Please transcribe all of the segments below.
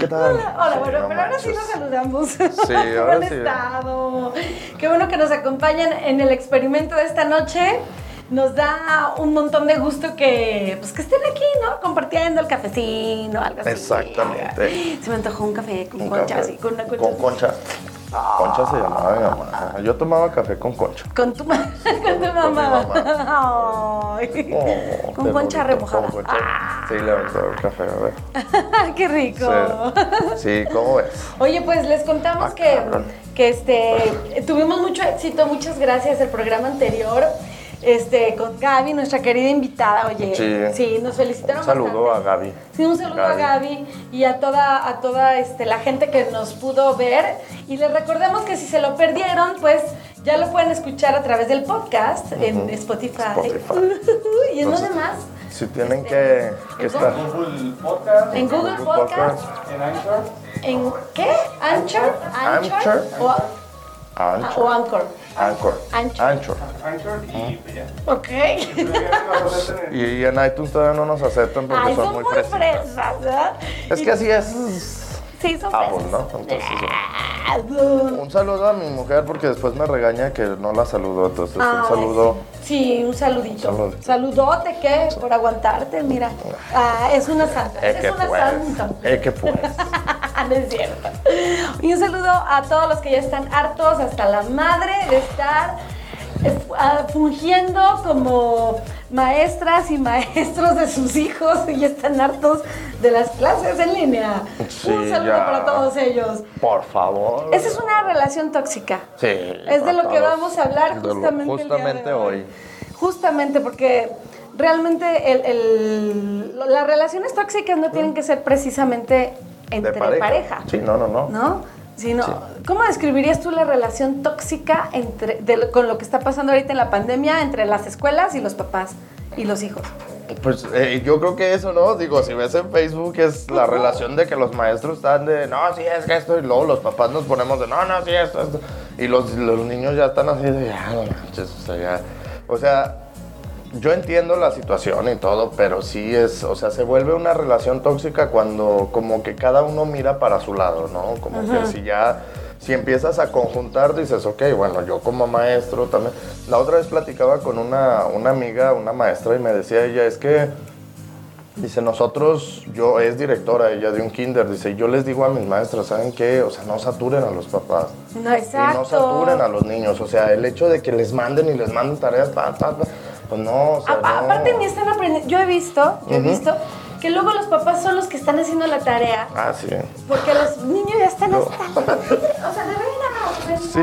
¿qué tal? Hola, bueno, no pero ahora sí nos saludamos. Sí, ¿Cómo ahora sí. estado? Qué bueno que nos acompañan en el experimento de esta noche. Nos da un montón de gusto que, pues, que estén aquí, ¿no? Compartiendo el cafecino, algo así. Exactamente. Se me antojó un café con Un concha, café así, con una concha. Con concha. Concha se llamaba mi mamá. Yo tomaba café con concha. Con tu, ma- con tu mamá. Ay. Oh, con concha remojada. con concha. Ah, Sí, le aventó el café, a ver. qué rico. Sí, sí, ¿cómo ves? Oye, pues les contamos Ah, que, que este, tuvimos mucho éxito, muchas gracias el programa anterior. Este, con Gaby, nuestra querida invitada, oye. Sí. nos felicitaron Un saludo bastante. a Gaby. Sí, un saludo a Gaby y a toda, a toda este, la gente que nos pudo ver. Y les recordemos que si se lo perdieron, pues ya lo pueden escuchar a través del podcast en Spotify. Spotify. y en dónde más? Si tienen que, que estar. Google Podcast, En Google Google Podcast. en Anchor. ¿En qué? ¿Anchor? Anchor. ¿O, o Anchor. Anchor? Anchor. Anchor. Anchor. Anchor y pues ya. Ok. Y, en iTunes todavía no nos aceptan porque Ay, son, muy muy fresas, ¿verdad? Es Y- que así es Sí, son Apple. Entonces, Ah, un saludo a mi mujer porque después me regaña que no la saludo. Entonces, un Ay, saludo. Sí, un saludito. Saludito. Saludote, ¿qué? Por aguantarte, mira. Ah, es una santa. Eh, es una pues. santa. Eh, que pues. no es cierto. Y un saludo a todos los que ya están hartos hasta la madre de estar eh, ah, fungiendo como maestras y maestros de sus hijos y están hartos de las clases en línea. Sí, un saludo ya. para todos ellos. Por favor. Esa es una relación tóxica. Sí. Es de lo que vamos a hablar De lo- justamente, el día de justamente hoy. Justamente porque realmente el- el- las relaciones tóxicas no tienen que ser precisamente entre pareja. pareja. Sí, no, no, no. ¿No? Sino, ¿cómo describirías tú la relación tóxica entre, de con lo que está pasando ahorita en la pandemia entre las escuelas y los papás y los hijos? Pues eh, yo creo que eso, ¿no? Digo, si ves en Facebook es la relación de que los maestros están de, no, sí, es que esto, y luego los papás nos ponemos de, no, no, sí, esto, esto. Y los, los niños ya están así de, ya, no manches, o sea, ya. O sea, yo entiendo la situación y todo, pero sí es, o sea, se vuelve una relación tóxica cuando como que cada uno mira para su lado, ¿no? Como que si ya, si empiezas a conjuntar, dices, ok, bueno, yo como maestro también. La otra vez platicaba con una, una amiga, una maestra, y me decía ella, es que, dice, nosotros, yo es directora ella de un kinder, dice, yo les digo a mis maestras, ¿saben qué? O sea, no saturen a los papás. No, exacto. Y no saturen a los niños. O sea, el hecho de que les manden y les manden tareas, pa, pa, pa, pues no, o sea, A- no. Aparte ni están aprendiendo. Yo he visto, yo he visto que luego los papás son los que están haciendo la tarea Ah, sí. porque los niños ya están No. hasta... O sea, Sí.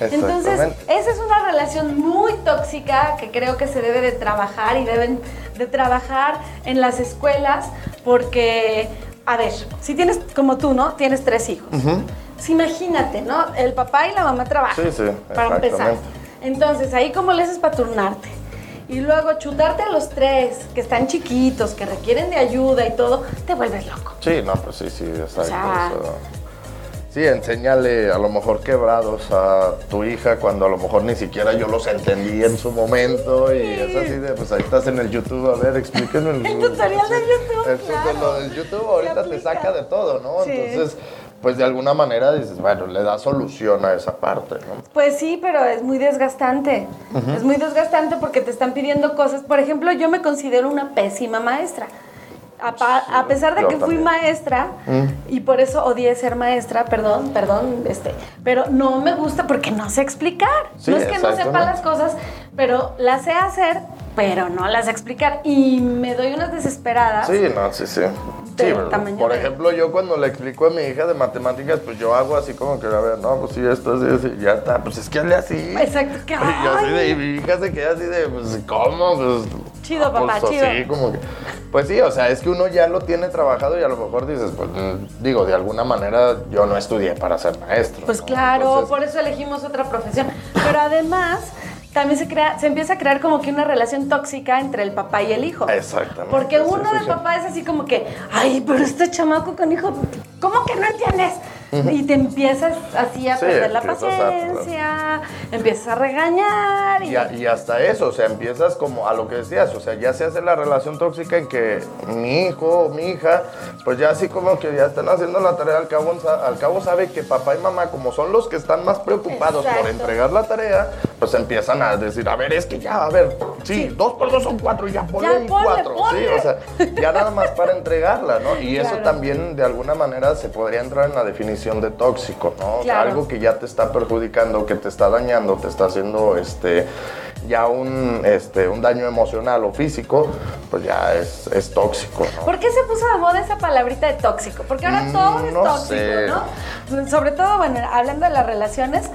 Entonces, esa es una relación muy tóxica que creo que se debe de trabajar y deben de trabajar en las escuelas porque, a ver, si tienes, como tú, ¿no? Tienes tres hijos. Pues imagínate, ¿no? El papá y la mamá trabajan. Sí, sí, Para empezar. Entonces, ahí cómo le haces para turnarte. Y luego chutarte a los tres, que están chiquitos, que requieren de ayuda y todo, te vuelves loco. Sí, no, pues sí, sí, exacto. o sea, sí, enséñale a lo mejor quebrados a tu hija cuando a lo mejor ni siquiera yo los entendí en su momento y es así de, pues ahí estás en el YouTube, a ver, explíquenme. El tutorial de YouTube, El claro. del YouTube ahorita te saca de todo, ¿no? Sí. Entonces, pues de alguna manera dices, bueno, le da solución a esa parte, ¿no? Pues sí, pero es muy desgastante. Es muy desgastante porque te están pidiendo cosas. Por ejemplo, yo me considero una pésima maestra. A, pa- Sí, a pesar de que fui también. maestra y por eso odié ser maestra, perdón, perdón, este, pero no me gusta porque no sé explicar. Sí, no es que no sepa las cosas, pero las sé hacer, pero no las explicar y me doy unas desesperadas. Sí, no, sí, sí. Sí, por ejemplo, yo cuando le explico a mi hija de matemáticas, pues yo hago así como que, a ver, no, pues sí, esto, así, así, ya está, pues es que hazle así. Exacto, que, Y yo así de, y mi hija se queda así de, pues, ¿cómo? Pues, Chido, ah, pues, papá, chido. así, como que, pues sí, o sea, es que uno ya lo tiene trabajado y a lo mejor dices, pues, mm, digo, de alguna manera yo no estudié para ser maestro. Pues ¿no? claro, Entonces, por eso elegimos otra profesión. Pero además, también se crea, se empieza a crear como que una relación tóxica entre el papá y el hijo. Exactamente. Porque uno sí, de sí. papá es así como que, ay, pero este chamaco con hijo, ¿cómo que no entiendes? Y te empiezas así a Sí, perder la a- paciencia, empiezas a regañar. Y, Y, a- y hasta eso, o sea, empiezas como a lo que decías, o sea, ya se hace la relación tóxica en que mi hijo o mi hija, pues ya así como que ya están haciendo la tarea, al cabo, al cabo sabe que papá y mamá, como son los que están más preocupados por entregar la tarea, pues empiezan a decir, a ver, es que ya, a ver, sí, dos por dos son cuatro, y ya ponle Ya, ahí ponle, cuatro, ponle. sí, o sea, ya nada más para entregarla, ¿no? Y eso también, de alguna manera, se podría entrar en la definición de tóxico, ¿no? O sea, Claro. algo que ya te está perjudicando, que te está dañando, te está haciendo este ya un, este, un daño emocional o físico, pues ya es, es tóxico, ¿no? ¿Por qué se puso de moda esa palabrita de tóxico? Porque ahora Mm, todo es no tóxico, sé. ¿no? Sobre todo, bueno, hablando de las relaciones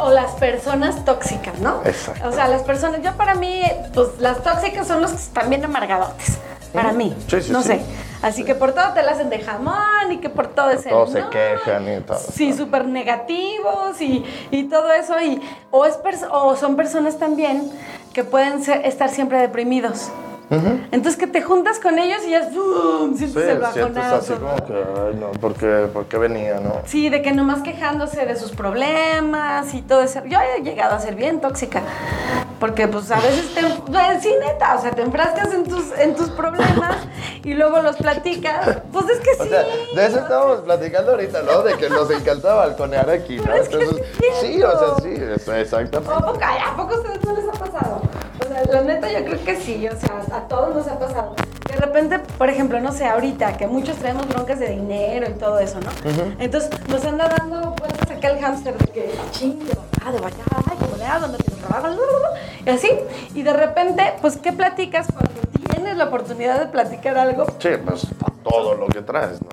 o las personas tóxicas, ¿no? Exacto. O sea, las personas, yo para mí, pues las tóxicas son los que están bien amargadotes. Para mí. Sí, sí, no sí. sé. Así que por todo te la hacen de jamón y que por todo es todos el se no. quejan y todo. Sí, súper negativos y, y todo eso. Y, o, es o son personas también que pueden ser- estar siempre deprimidos. Entonces que te juntas con ellos y ya ¡bum! Sí, sientes el sientes así bajonazo. como que, ay, no, ¿por qué, por qué venía, no? Sí, de que nomás quejándose de sus problemas y todo eso. Yo he llegado a ser bien tóxica. Porque pues a veces te... pues, Sí, neta, o sea, te enfrascas en tus, en tus problemas y luego los platicas. Pues es que O sí. sea, de eso estábamos platicando ahorita, ¿no? De que nos encanta balconear aquí, ¿no? Pero es Entonces, sí es sí, o sea, sí, exactamente. ¿A poco, ¿A poco a ustedes no les ha pasado? Sea, la neta yo creo que sí, o sea, a todos nos ha pasado. De repente, por ejemplo, no sé, ahorita que muchos traemos broncas de dinero y todo eso, ¿no? Entonces nos anda dando vueltas acá el hámster de que ching, de acá, de allá, ay, cómo le hago, no tengo trabajo, y así. Y de repente, pues, ¿qué platicas cuando tienes la oportunidad de platicar algo? Sí, pues todo lo que traes, ¿no?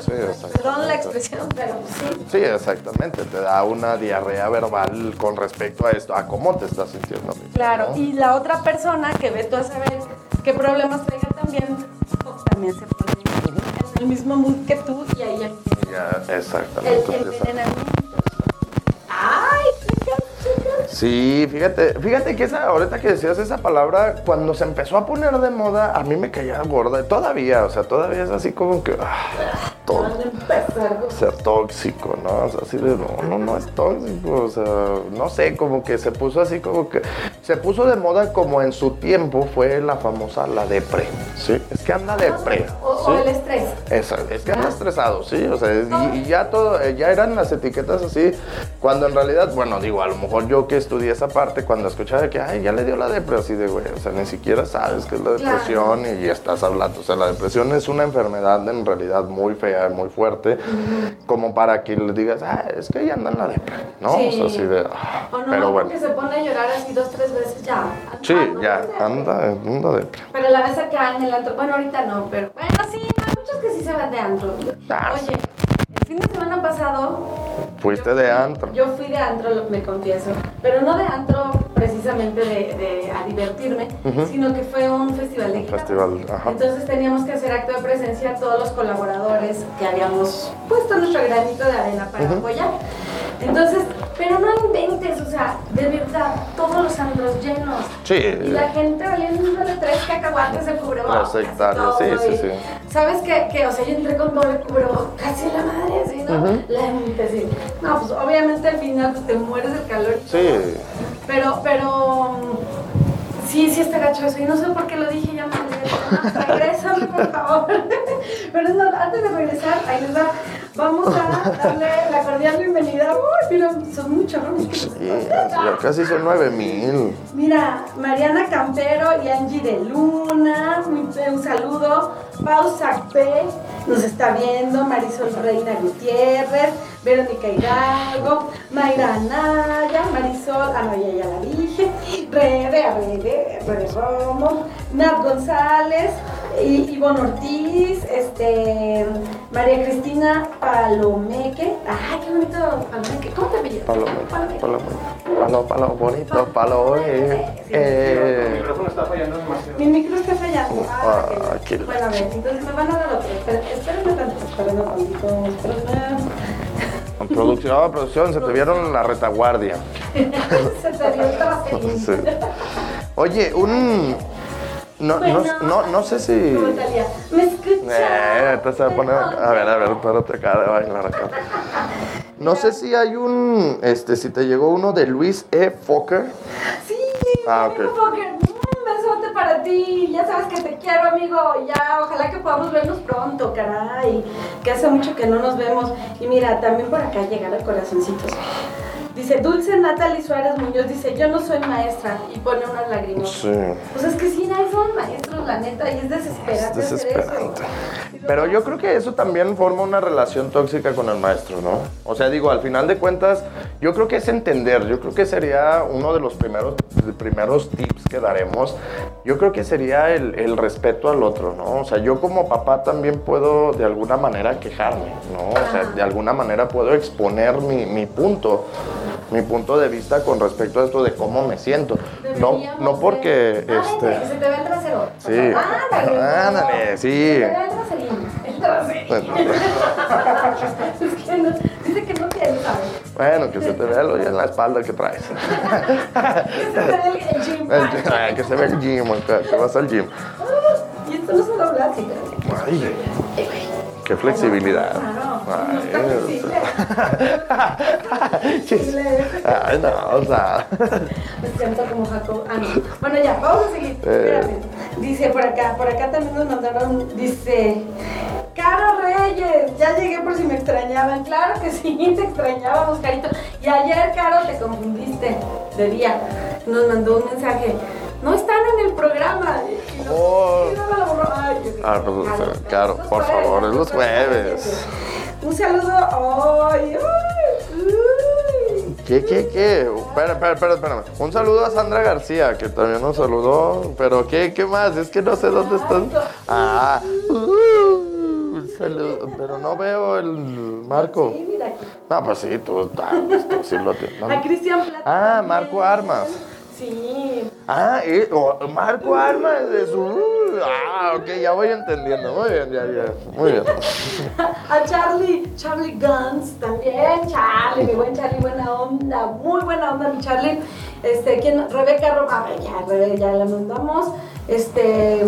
Sí. Perdón la expresión, pero sí. Sí, exactamente, te da una diarrea verbal con respecto a esto, a cómo te estás sintiendo. mismo, Claro, ¿no? y la otra persona que ve tú a saber qué problemas traiga también, pues también se pone en el mismo mood que tú y ahí Ya, exactamente. el envenenamiento. ¡Ay, chicas, chicas! Sí, fíjate, fíjate que esa, ahorita que decías esa palabra, cuando se empezó a poner de moda, a mí me caía gorda. Todavía, o sea, todavía es así como que. ah, todo. Van a empezar con- Ser tóxico, ¿no? O sea, así de, no, no, no es tóxico, o sea, no sé, como que se puso así, como que se puso de moda como en su tiempo fue la famosa la depre, ¿sí? Es que anda depre, O, o ¿sí? el estrés. Eso, es que anda estresado, sí, o sea, y, y ya todo, eh, ya eran las etiquetas así, cuando en realidad, bueno, digo, a lo mejor yo que estudié esa parte, cuando escuchaba que, ay, ya le dio la depresión, así de, güey, o sea, ni siquiera sabes qué es la Claro. depresión y, ya estás hablando, o sea, la depresión es una enfermedad en realidad muy fea, muy fuerte, como para que le digas, ah, es que ya anda en la depresión, ¿no? Sí. O sea, así de, ah, O no, pero bueno, porque se pone a llorar así dos, tres veces, ya. sí, Ah, no, ya, anda, anda depresión. Pero la vez acá en el antro, bueno, ahorita no, pero bueno, sí, hay muchos que sí se van de antro. Ah, Oye, el fin de semana pasado Fuiste Yo de antro. Yo fui de antro, me confieso. Pero no de antro precisamente de, de- a divertirme, sino que fue un festival de Un festival, ajá. Entonces teníamos que hacer acto de presencia todos los colaboradores que habíamos puesto nuestro granito de arena para apoyar. Entonces, pero no inventes, o sea, de verdad, todos los antros llenos. Sí. Y la gente valiéndole tres cacahuates de cubrebocas. Todo, sí, sí, sí. ¿Sabes qué? Que, o sea, yo entré con doble cubrebocas, casi a la madre, así, ¿no? Lente, así. No, pues obviamente al final pues, te mueres del calor. Sí. Pero, pero. Mm, Sí, sí está gacho eso. Y no sé por qué lo dije, ya me Regrésame, por favor. Pero antes de regresar, ahí les va. Vamos a darle la cordial bienvenida. Uy, mira, son muchos, ¿no? Sí, casi son nueve mil. Mira, Mariana Campero y Angie de Luna, un, saludo. Pau P nos está viendo, Marisol Reina Gutiérrez, Verónica Hidalgo, Mayra Anaya, Marisol, ah no, ya, ya la dije, Rebe, a Rebe, Rebe Romo, Nat González, y, Ivonne Ortiz, este, María Cristina Palomeque, ay, qué bonito Palomeque, ¿cómo te apellidas? Palo, Palomeque. palo, palo, palo, bonito, palo, eh, El eh. micrófono está fallando demasiado. Mi micro está fallando. Ah, Ah, qué Bueno, a ver, entonces me van a dar otro. Espérenme tantito, espérenme tantito, espérenme. Producción, producción, se te vieron la retaguardia. Se te dio el. Sí. Oye, un. No, no, no, no sé si. ¿Me escuchas? Eh, entonces se va a poner. A ver, a ver, espérate acá de bailar acá. No sé si hay un. Este, si te llegó uno de Luis E. Fokker. Sí, Ah, ok. amigo Fokker, un besote para ti. Ya sabes que te quiero, amigo. Ya, ojalá que podamos vernos pronto, caray. Que hace mucho que no nos vemos. Y mira, también por acá llegaron corazoncitos. Dice Dulce Natalie Suárez Muñoz, dice, yo no soy maestra. Y pone unas lágrimas. Sí. Pues es que sí, nadie son maestros, la neta, y es desesperante. Es desesperante. eso. Pero yo creo que eso también forma una relación tóxica con el maestro, ¿no? O sea, digo, al final de cuentas, yo creo que es entender, yo creo que sería uno de los primeros, de primeros tips que daremos, yo creo que sería el, el respeto al otro, ¿no? O sea, yo como papá también puedo de alguna manera quejarme, ¿no? O sea, de alguna manera puedo exponer mi, mi punto, mi punto de vista con respecto a esto de cómo me siento. No, no porque, Ay, este... se te ve el trasero. Sí. Ándale. Ándale, sí. Se te ve el traserín. El traserín. es que no, dice que no ¿sabes? Bueno, que se te vea lo en la espalda que traes. Que se te ve el, el gym. El- ay, que se vea el gym, acá, que vas al gym. Y esto no se dobla así, pero... Ay, qué flexibilidad. Ay, no, o sea. Me siento como Jacob. Ah, no. Bueno, ya, vamos a seguir. Eh. Espérame. Dice por acá, por acá también nos mandaron, dice, Caro Reyes, ya llegué por si me extrañaban. Claro que sí, te extrañábamos, Carito. Y ayer, Caro, te confundiste de día. Nos mandó un mensaje. No están en el programa. Y Oh. y. Ay, yo- Ah, pues, Caro, por favor, es los jueves. Un saludo. Ay, ay, uy. ¿Qué, qué, qué? Espera, espera, espera, espérame. Un saludo a Sandra García, que también nos saludó. Pero, ¿qué, qué más? Es que no sé dónde estás. Ah, uh, un saludo. Pero no veo el marco. Sí, mira aquí. No, pues sí, tú, ah, pues tú sí lo tienes. A Cristian Plata. Ah. Marco Armas. Sí. Ah, eh, oh, Marco Armas de su. Ah, ok, ya voy entendiendo. Muy bien, ya, ya. Muy bien. A Charlie, Charlie Guns también, Charlie, mi buen Charlie, buena onda, muy buena onda mi Charlie. Este, ¿quién? Rebeca Roma, a ver, ya, ya la mandamos. Este,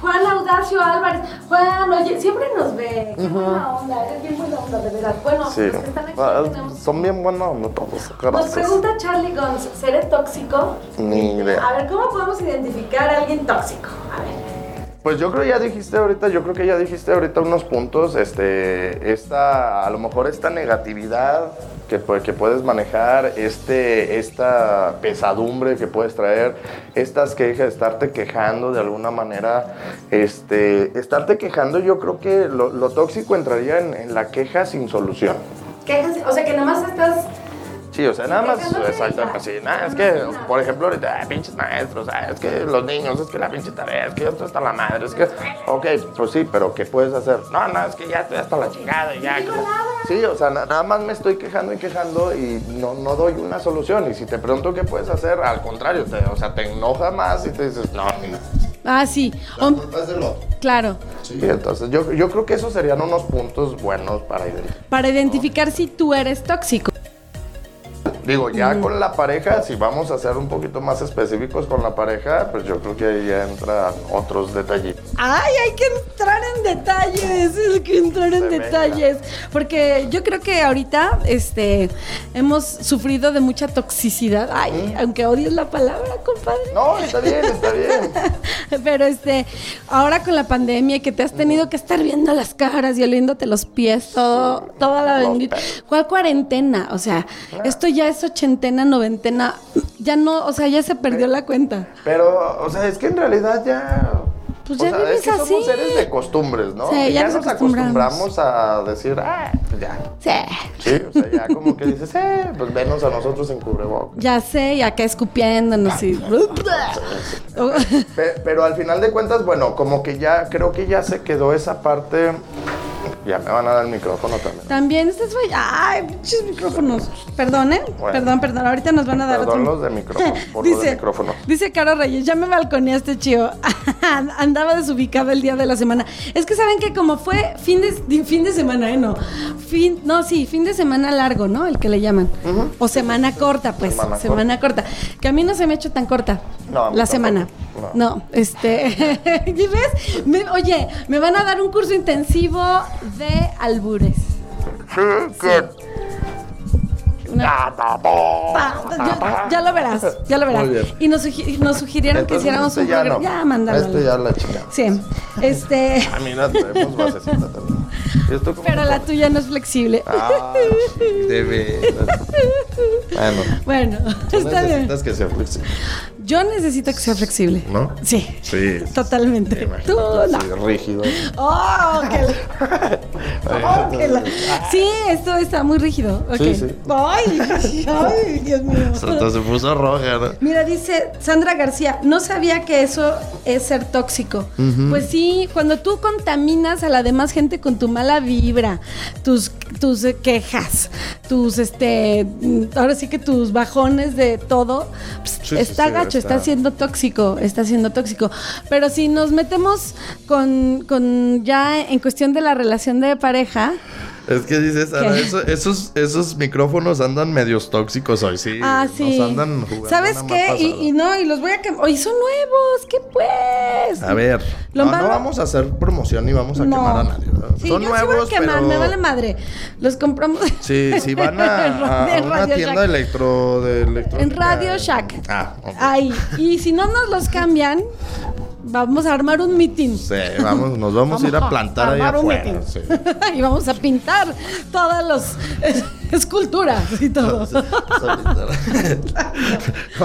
Juan Audacio Álvarez, Juan, oye, siempre nos ve, qué buena onda, es bien buena onda, de verdad. Bueno, Sí. los que están aquí Ah, tenemos- Son bien buenos no todos. Nos pregunta Charlie Guns, ¿seré tóxico? Ni idea. A ver, ¿cómo podemos identificar a alguien tóxico? A ver. Pues yo creo ya dijiste ahorita, yo creo que ya dijiste ahorita unos puntos, este, esta, a lo mejor esta negatividad que, pu- que puedes manejar, este, esta pesadumbre que puedes traer, estas quejas, estarte quejando de alguna manera, este, estarte quejando, yo creo que lo, lo tóxico entraría en, en la queja sin solución. Quejas, o sea, que nada más estás Sí, o sea, nada más, ya. pues sí, nada, es que, por ejemplo, ahorita, ah, pinches maestros, ah, es que los niños, es que la pinche tarea, es que esto está la madre, es que, ok, pues sí, pero ¿qué puedes hacer? No, no, es que ya estoy hasta la chingada y ya. que- nada. Sí, o sea, na- nada más me estoy quejando y quejando y no, no doy una solución. Y si te pregunto qué puedes hacer, al contrario, te, o sea, te enoja más y te dices, no, ni Ah, sí. la Hom- culpa es del otro. claro. Sí, entonces yo, yo creo que esos serían unos puntos buenos para identificar. Para identificar si tú eres tóxico. Digo, ya con la pareja, si vamos a ser un poquito más específicos con la pareja, pues yo creo que ahí ya entran otros detallitos. Ay, hay que entrar en detalles, hay que entrar en Se detalles, porque yo creo que ahorita, este, hemos sufrido de mucha toxicidad. Ay, aunque odies la palabra, compadre. No, está bien, está bien. Pero este, ahora con la pandemia que te has tenido que estar viendo las caras y oliéndote los pies, todo, toda la bendita. ¿Cuál cuarentena? O sea, esto ya es ochentena, noventena, ya no, o sea, ya se perdió la cuenta. Pero, o sea, es que en realidad ya. Pues o ya sea, vives es que somos así. seres de costumbres, ¿no? Sí, Que ya ya nos acostumbramos. acostumbramos a decir, ah, pues ya. Sí. Sí, o sea, ya como que dices, eh, pues venos a nosotros en cubrebocas. Ya sé, y acá escupiéndonos y... Oh, Pe- Pero al final de cuentas, bueno, como que ya, creo que ya se quedó esa parte. Ya me van a dar el micrófono también. También estás falla- Ay, pinches micrófonos. Perdón, ¿eh? Bueno. Perdón, perdón. Ahorita nos van a dar Perdón otro. los de micrófono, por lo de dice, micrófono. Dice Caro Reyes, ya me balconeaste, chío. andaba desubicada el día de la semana. Es que saben que como fue fin de, fin de semana, ¿eh? No. Fin, no, sí, fin de semana largo, ¿no? El que le llaman. O semana corta, pues. Semana Semana, corta. Que a mí no se me ha hecho tan corta. No, la semana. No. No, este. ¿Y ves? Me- oye, me van a dar un curso intensivo de albures. Sí, ¿quién? Una- ya, ya lo verás, ya lo verás. Muy bien. Y nos, sugi- nos sugirieron que Entonces, hiciéramos este un ya programa. no. Ya, mándalo. Este ya la chica. Sí. Este. A mí la traemos basecita también. ¿Y esto cómo Pero la tuya no es flexible. Ah, de veras. Bueno, Bueno, está bien. necesitas que sea flexible, Yo necesito que sea flexible. ¿no? Sí. Sí. Totalmente. Tú Imagínate, no. rígido. Oh, que la- oh, que la- Sí, esto está muy rígido. Sí, sí. Ay, ay, Dios mío. Hasta se puso roja, ¿no? Mira, dice Sandra García, no sabía que eso es ser tóxico. Pues sí, cuando tú contaminas a la demás gente con tu mala vibra, tus, tus eh, quejas, tus, este, mm, ahora sí que tus bajones de todo, pues, Sí, sí, está sí, está... está- siendo tóxico, está siendo tóxico. Pero si nos metemos con, con ya en cuestión de la relación de pareja, Es que dices, Ana, ¿Qué? eso- esos, esos micrófonos andan medios tóxicos hoy, sí. Ah, sí. Nos andan jugando ¿Sabes qué? Y, y no, y los voy a quemar. Hoy son nuevos, ¿qué pues? A ver, no, no vamos a hacer promoción ni vamos a No. quemar a nadie. Sí, Son yo sí voy a nuevos, quemar, pero... me vale madre. Los compramos. Sí, si van a, una tienda Shack. electro de electrónica. En Radio Shack. Ah, ok. Ahí. Y si no nos los cambian, vamos a armar un mitin. Sí, vamos, nos vamos, a ir a plantar ahí armar un afuera. sí. y vamos a pintar todas las eh, esculturas y todo.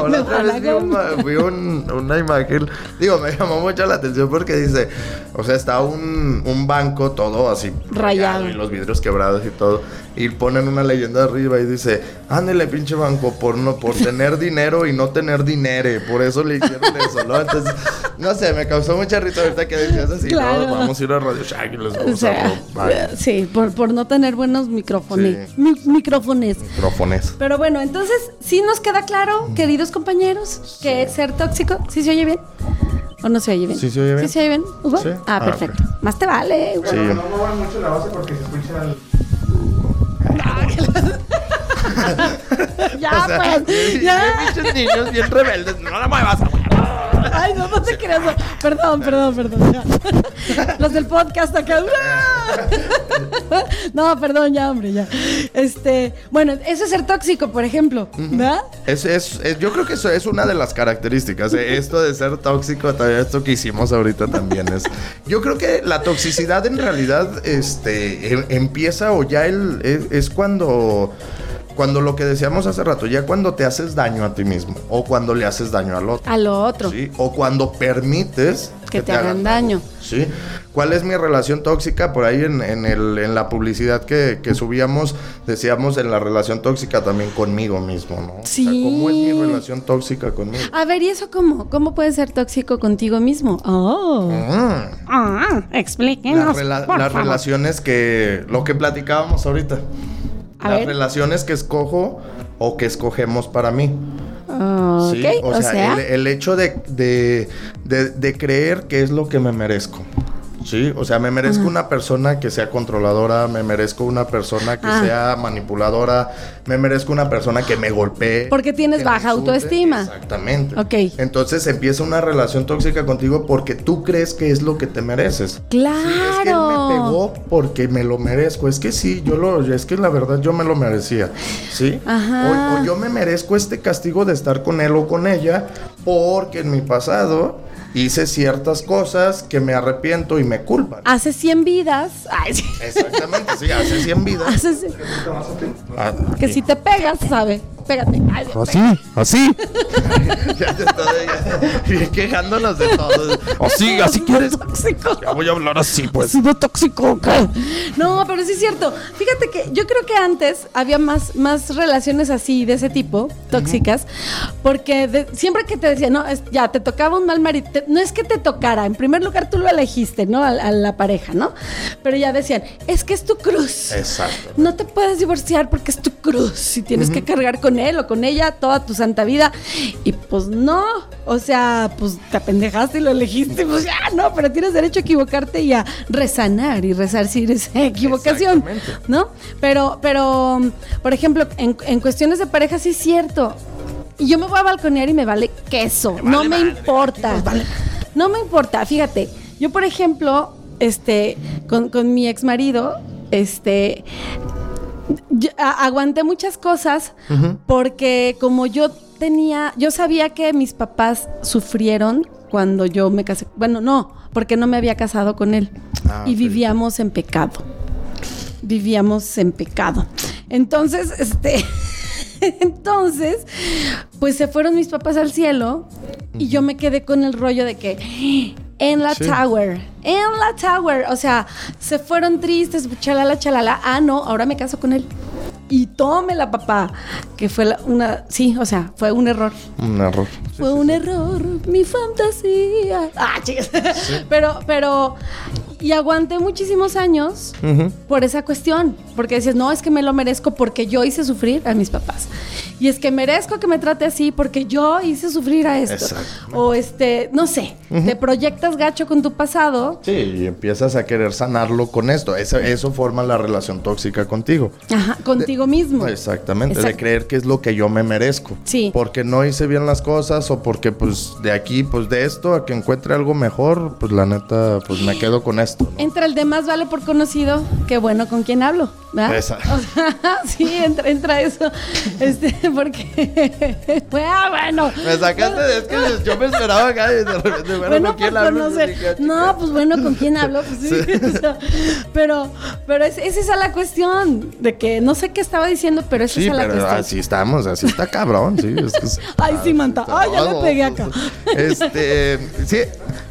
La otra vez vi, una, vi un- una imagen, digo, me llamó mucho la atención porque dice, o sea, está un, un banco todo así Rayado. y los vidrios quebrados y todo, y ponen una leyenda arriba y dice, ándele pinche banco por no por tener dinero y no tener dinere, por eso le hicieron eso, ¿no? Entonces, no sé, me causó mucha risa ahorita que decías así, Claro. no, vamos a ir a Radio Shack y les O vamos sea, a robar sí, por, por no tener buenos micrófonos. Sí. Mi- micrófonos. micrófonos. Pero bueno, entonces, ¿sí nos queda claro, queridos compañeros, que ser tóxico, ¿sí se oye bien? ¿O no se oye bien? Sí se oye bien. ¿Sí se oye bien, Hugo? Sí. Ah, Ah, perfecto. Más te vale, Hugo. Sí. No muevan mucho la base porque se escucha el... Ya, O sea, pues, ya. pinches niños bien rebeldes, no la muevas. Ay, no, no te creas. Perdón, perdón, perdón. ya. Los del podcast acá. No, perdón, ya, hombre, ya. Este, bueno, eso es ser tóxico, por ejemplo, ¿verdad? Es, es- es- yo creo que eso es una de las características. eh, Esto de ser tóxico, todavía esto que hicimos ahorita también es. Yo creo que la toxicidad en realidad este, em- empieza o ya el, es, es cuando. Cuando lo que decíamos hace rato, ya cuando te haces daño a ti mismo o cuando le haces daño al otro. A lo otro. ¿sí? O cuando permites Que te hagan daño. ¿Sí? ¿Cuál es mi relación tóxica? Por ahí en, en el, en la publicidad que, que subíamos, decíamos en la relación tóxica también conmigo mismo, ¿no? O sea, Sí. ¿Cómo es mi relación tóxica conmigo? A ver, ¿y eso cómo? ¿Cómo puedes ser tóxico contigo mismo? Oh. Mm, Ah, explíquenos. las rela- por las favor. relaciones que... Lo que platicábamos ahorita. A las ver. relaciones que escojo o que escogemos para mí. Ok, ¿sí? O, sea, El, el hecho de, de, de- de creer que es lo que me merezco. Sí, o sea, me merezco una persona que sea controladora, me merezco una persona que Ah. sea manipuladora, me merezco una persona que me golpee. Porque tienes baja insulte. autoestima. Exactamente. Ok. Entonces empieza una relación tóxica contigo porque tú crees que es lo que te mereces. Claro. Sí, es que él me pegó porque me lo merezco. Es que sí, yo lo, es que la verdad yo me lo merecía. ¿Sí? Ajá. O, o yo me merezco este castigo de estar con él o con ella porque en mi pasado hice ciertas cosas que me arrepiento y me culpan. Hace 100 vidas. Ay, sí. Exactamente, sí, hace 100 vidas. Hace- Ah, que si te pegas, sabe. Pégate. Ay, Así, así. ya te estoy ya- quejándonos de todo. Así, así quieres. tóxico. Ya voy a hablar así, pues. sido tóxico qué? No, pero sí es cierto. Fíjate que yo creo que antes había más, más relaciones así, de ese tipo, tóxicas, porque de- siempre que te decían, no, es- ya te tocaba un mal marido, te- no es que te tocara, en primer lugar tú lo elegiste, ¿no? A, a la pareja, ¿no? Pero ya decían, es que es tu cruz. Exacto. No te puedes divorciar porque es tu cruz y tienes que cargar con él o con ella toda tu santa vida. Y pues no, o sea, pues te apendejaste y lo elegiste, pues ya no, pero tienes derecho a equivocarte y a resanar y resarcir esa equivocación, Exactamente. ¿no? Pero, pero, por ejemplo, en, en cuestiones de pareja sí es cierto. Y yo me voy a balconear y me vale queso, no me importa. No me importa, fíjate. Yo, por ejemplo, este, con, con mi ex marido, este, yo, a- aguanté muchas cosas porque como yo tenía, yo sabía que mis papás sufrieron cuando yo me casé. Bueno, no, porque no me había casado con él. Ah, y vivíamos en pecado. Vivíamos en pecado. Entonces, este. Entonces, pues se fueron mis papás al cielo y yo me quedé con el rollo de que en la Sí. tower, en la tower, o sea, se fueron tristes, chalala, chalala. Ah, no, ahora me caso con él. Y tómela, papá, que fue la- una, sí, o sea, fue un error. Un error. Fue un error, mi fantasía. Ah, chicas. Pero, pero, y aguanté muchísimos años Ujú. por esa cuestión. Porque decías, no, es que me lo merezco porque yo hice sufrir a mis papás. Y es que merezco que me trate así porque yo hice sufrir a esto. Exacto. O este, no sé, te proyectas gacho con tu pasado. Sí, y empiezas a querer sanarlo con esto. Eso, eso forma la relación tóxica contigo. Ajá, contigo mismo. Exactamente, de creer que es lo que yo me merezco. Sí. Porque no hice bien las cosas o porque pues de aquí, pues de esto a que encuentre algo mejor, pues la neta, pues me quedo con esto. ¿No? Entra el de más vale por conocido que bueno con quien hablo, ¿verdad? Esa. O sea, sí, entra, entra eso. Este, porque. ah, bueno. Me sacaste de es que yo me esperaba acá y de repente, bueno, Bueno, ¿con quién por hablo? dije, "Ah, No, chica". pues bueno, ¿con quién hablo? Pues sí. o sea, pero pero es, es esa la cuestión de que no sé qué estaba diciendo, pero es Sí, esa la pero cuestión. así estamos, así está cabrón, sí. es que es- Ay, sí, manta. Ay, ya le pegué acá. Este, sí,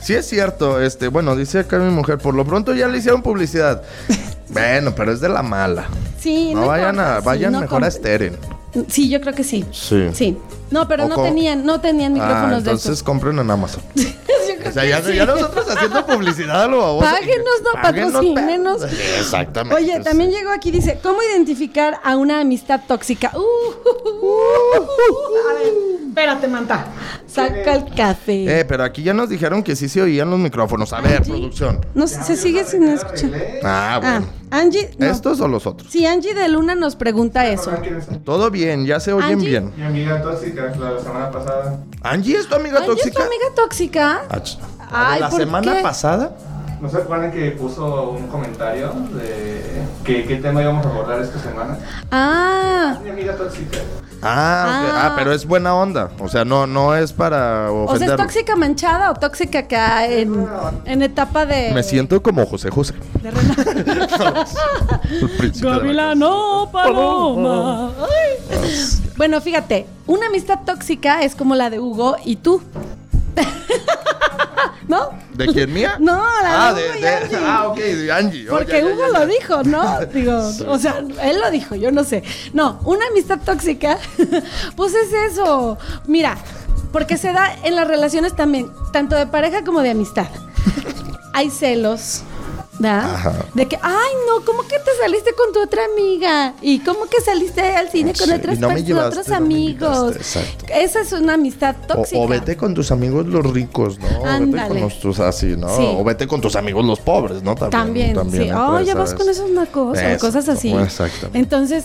sí es cierto. Este, bueno, dice acá mi mujer, por lo pronto ya le hicieron publicidad. Bueno, pero es de la mala. Sí, No, vayan importa, a, vayan no mejor a Steren. Sí, yo creo que sí. Sí. Sí. No, pero O no tenían, no tenían Ah, micrófonos de entonces estos. compren en Amazon. O sea, ya, sí. ya nosotros haciendo publicidad a lo baboso. Páguenos, no, patrocínenos. Exactamente. Oye, también llegó aquí, dice, ¿cómo identificar a una amistad tóxica? Uh, uh, uh, uh. A ver, espérate, manta. Saca el café. Eh, pero aquí ya nos dijeron que sí se oían los micrófonos. A ver, Angie. producción. No, se sigue sin escuchar. Ah, Ah, bueno. Angie, no. ¿Estos o los otros? Sí, Angie de Luna nos pregunta eso. Todo bien, ya se oyen Angie. bien. Mi amiga tóxica, la de la semana pasada. ¿Angie es tu amiga Angie es tu tóxica? amiga tóxica. Ah, Ay, ¿La ¿por semana qué? pasada? ¿No se acuerdan que puso un comentario de que, qué tema íbamos a abordar esta semana? Ah, Mi amiga tóxica. Ah, ok. Ah. ah, pero es buena onda. O sea, no, no es para o sea. ¿es tóxica manchada o tóxica acá en, en etapa de... Me siento como José José. de Gavilano Paloma. Ay. Bueno, fíjate, una amistad tóxica es como la de Hugo y tú. ¿No? ¿De quién mía? No, la ah, de de, Hugo y de- Angie. Ah, ok, de Angie. Oh, Porque ya, Hugo ya, lo dijo, ¿no? Digo, o sea, él lo dijo, yo no sé. No, una amistad tóxica, pues es eso. Mira, porque se da en las relaciones también, tanto de pareja como de amistad. Hay celos. ¿Verdad? De que, ay, no, ¿cómo que te saliste con tu otra amiga? ¿Y cómo que saliste al cine con Sí, otras y no me personas, llevaste, otros no amigos? Esa es una amistad tóxica. O, o vete con tus amigos los ricos, ¿no? O Vete Ándale. con los tus así, ¿no? Sí. O vete con tus amigos los pobres, ¿no? También, sí. entra Oh, ya vas con esos nacos o cosas así. Exactamente. Entonces,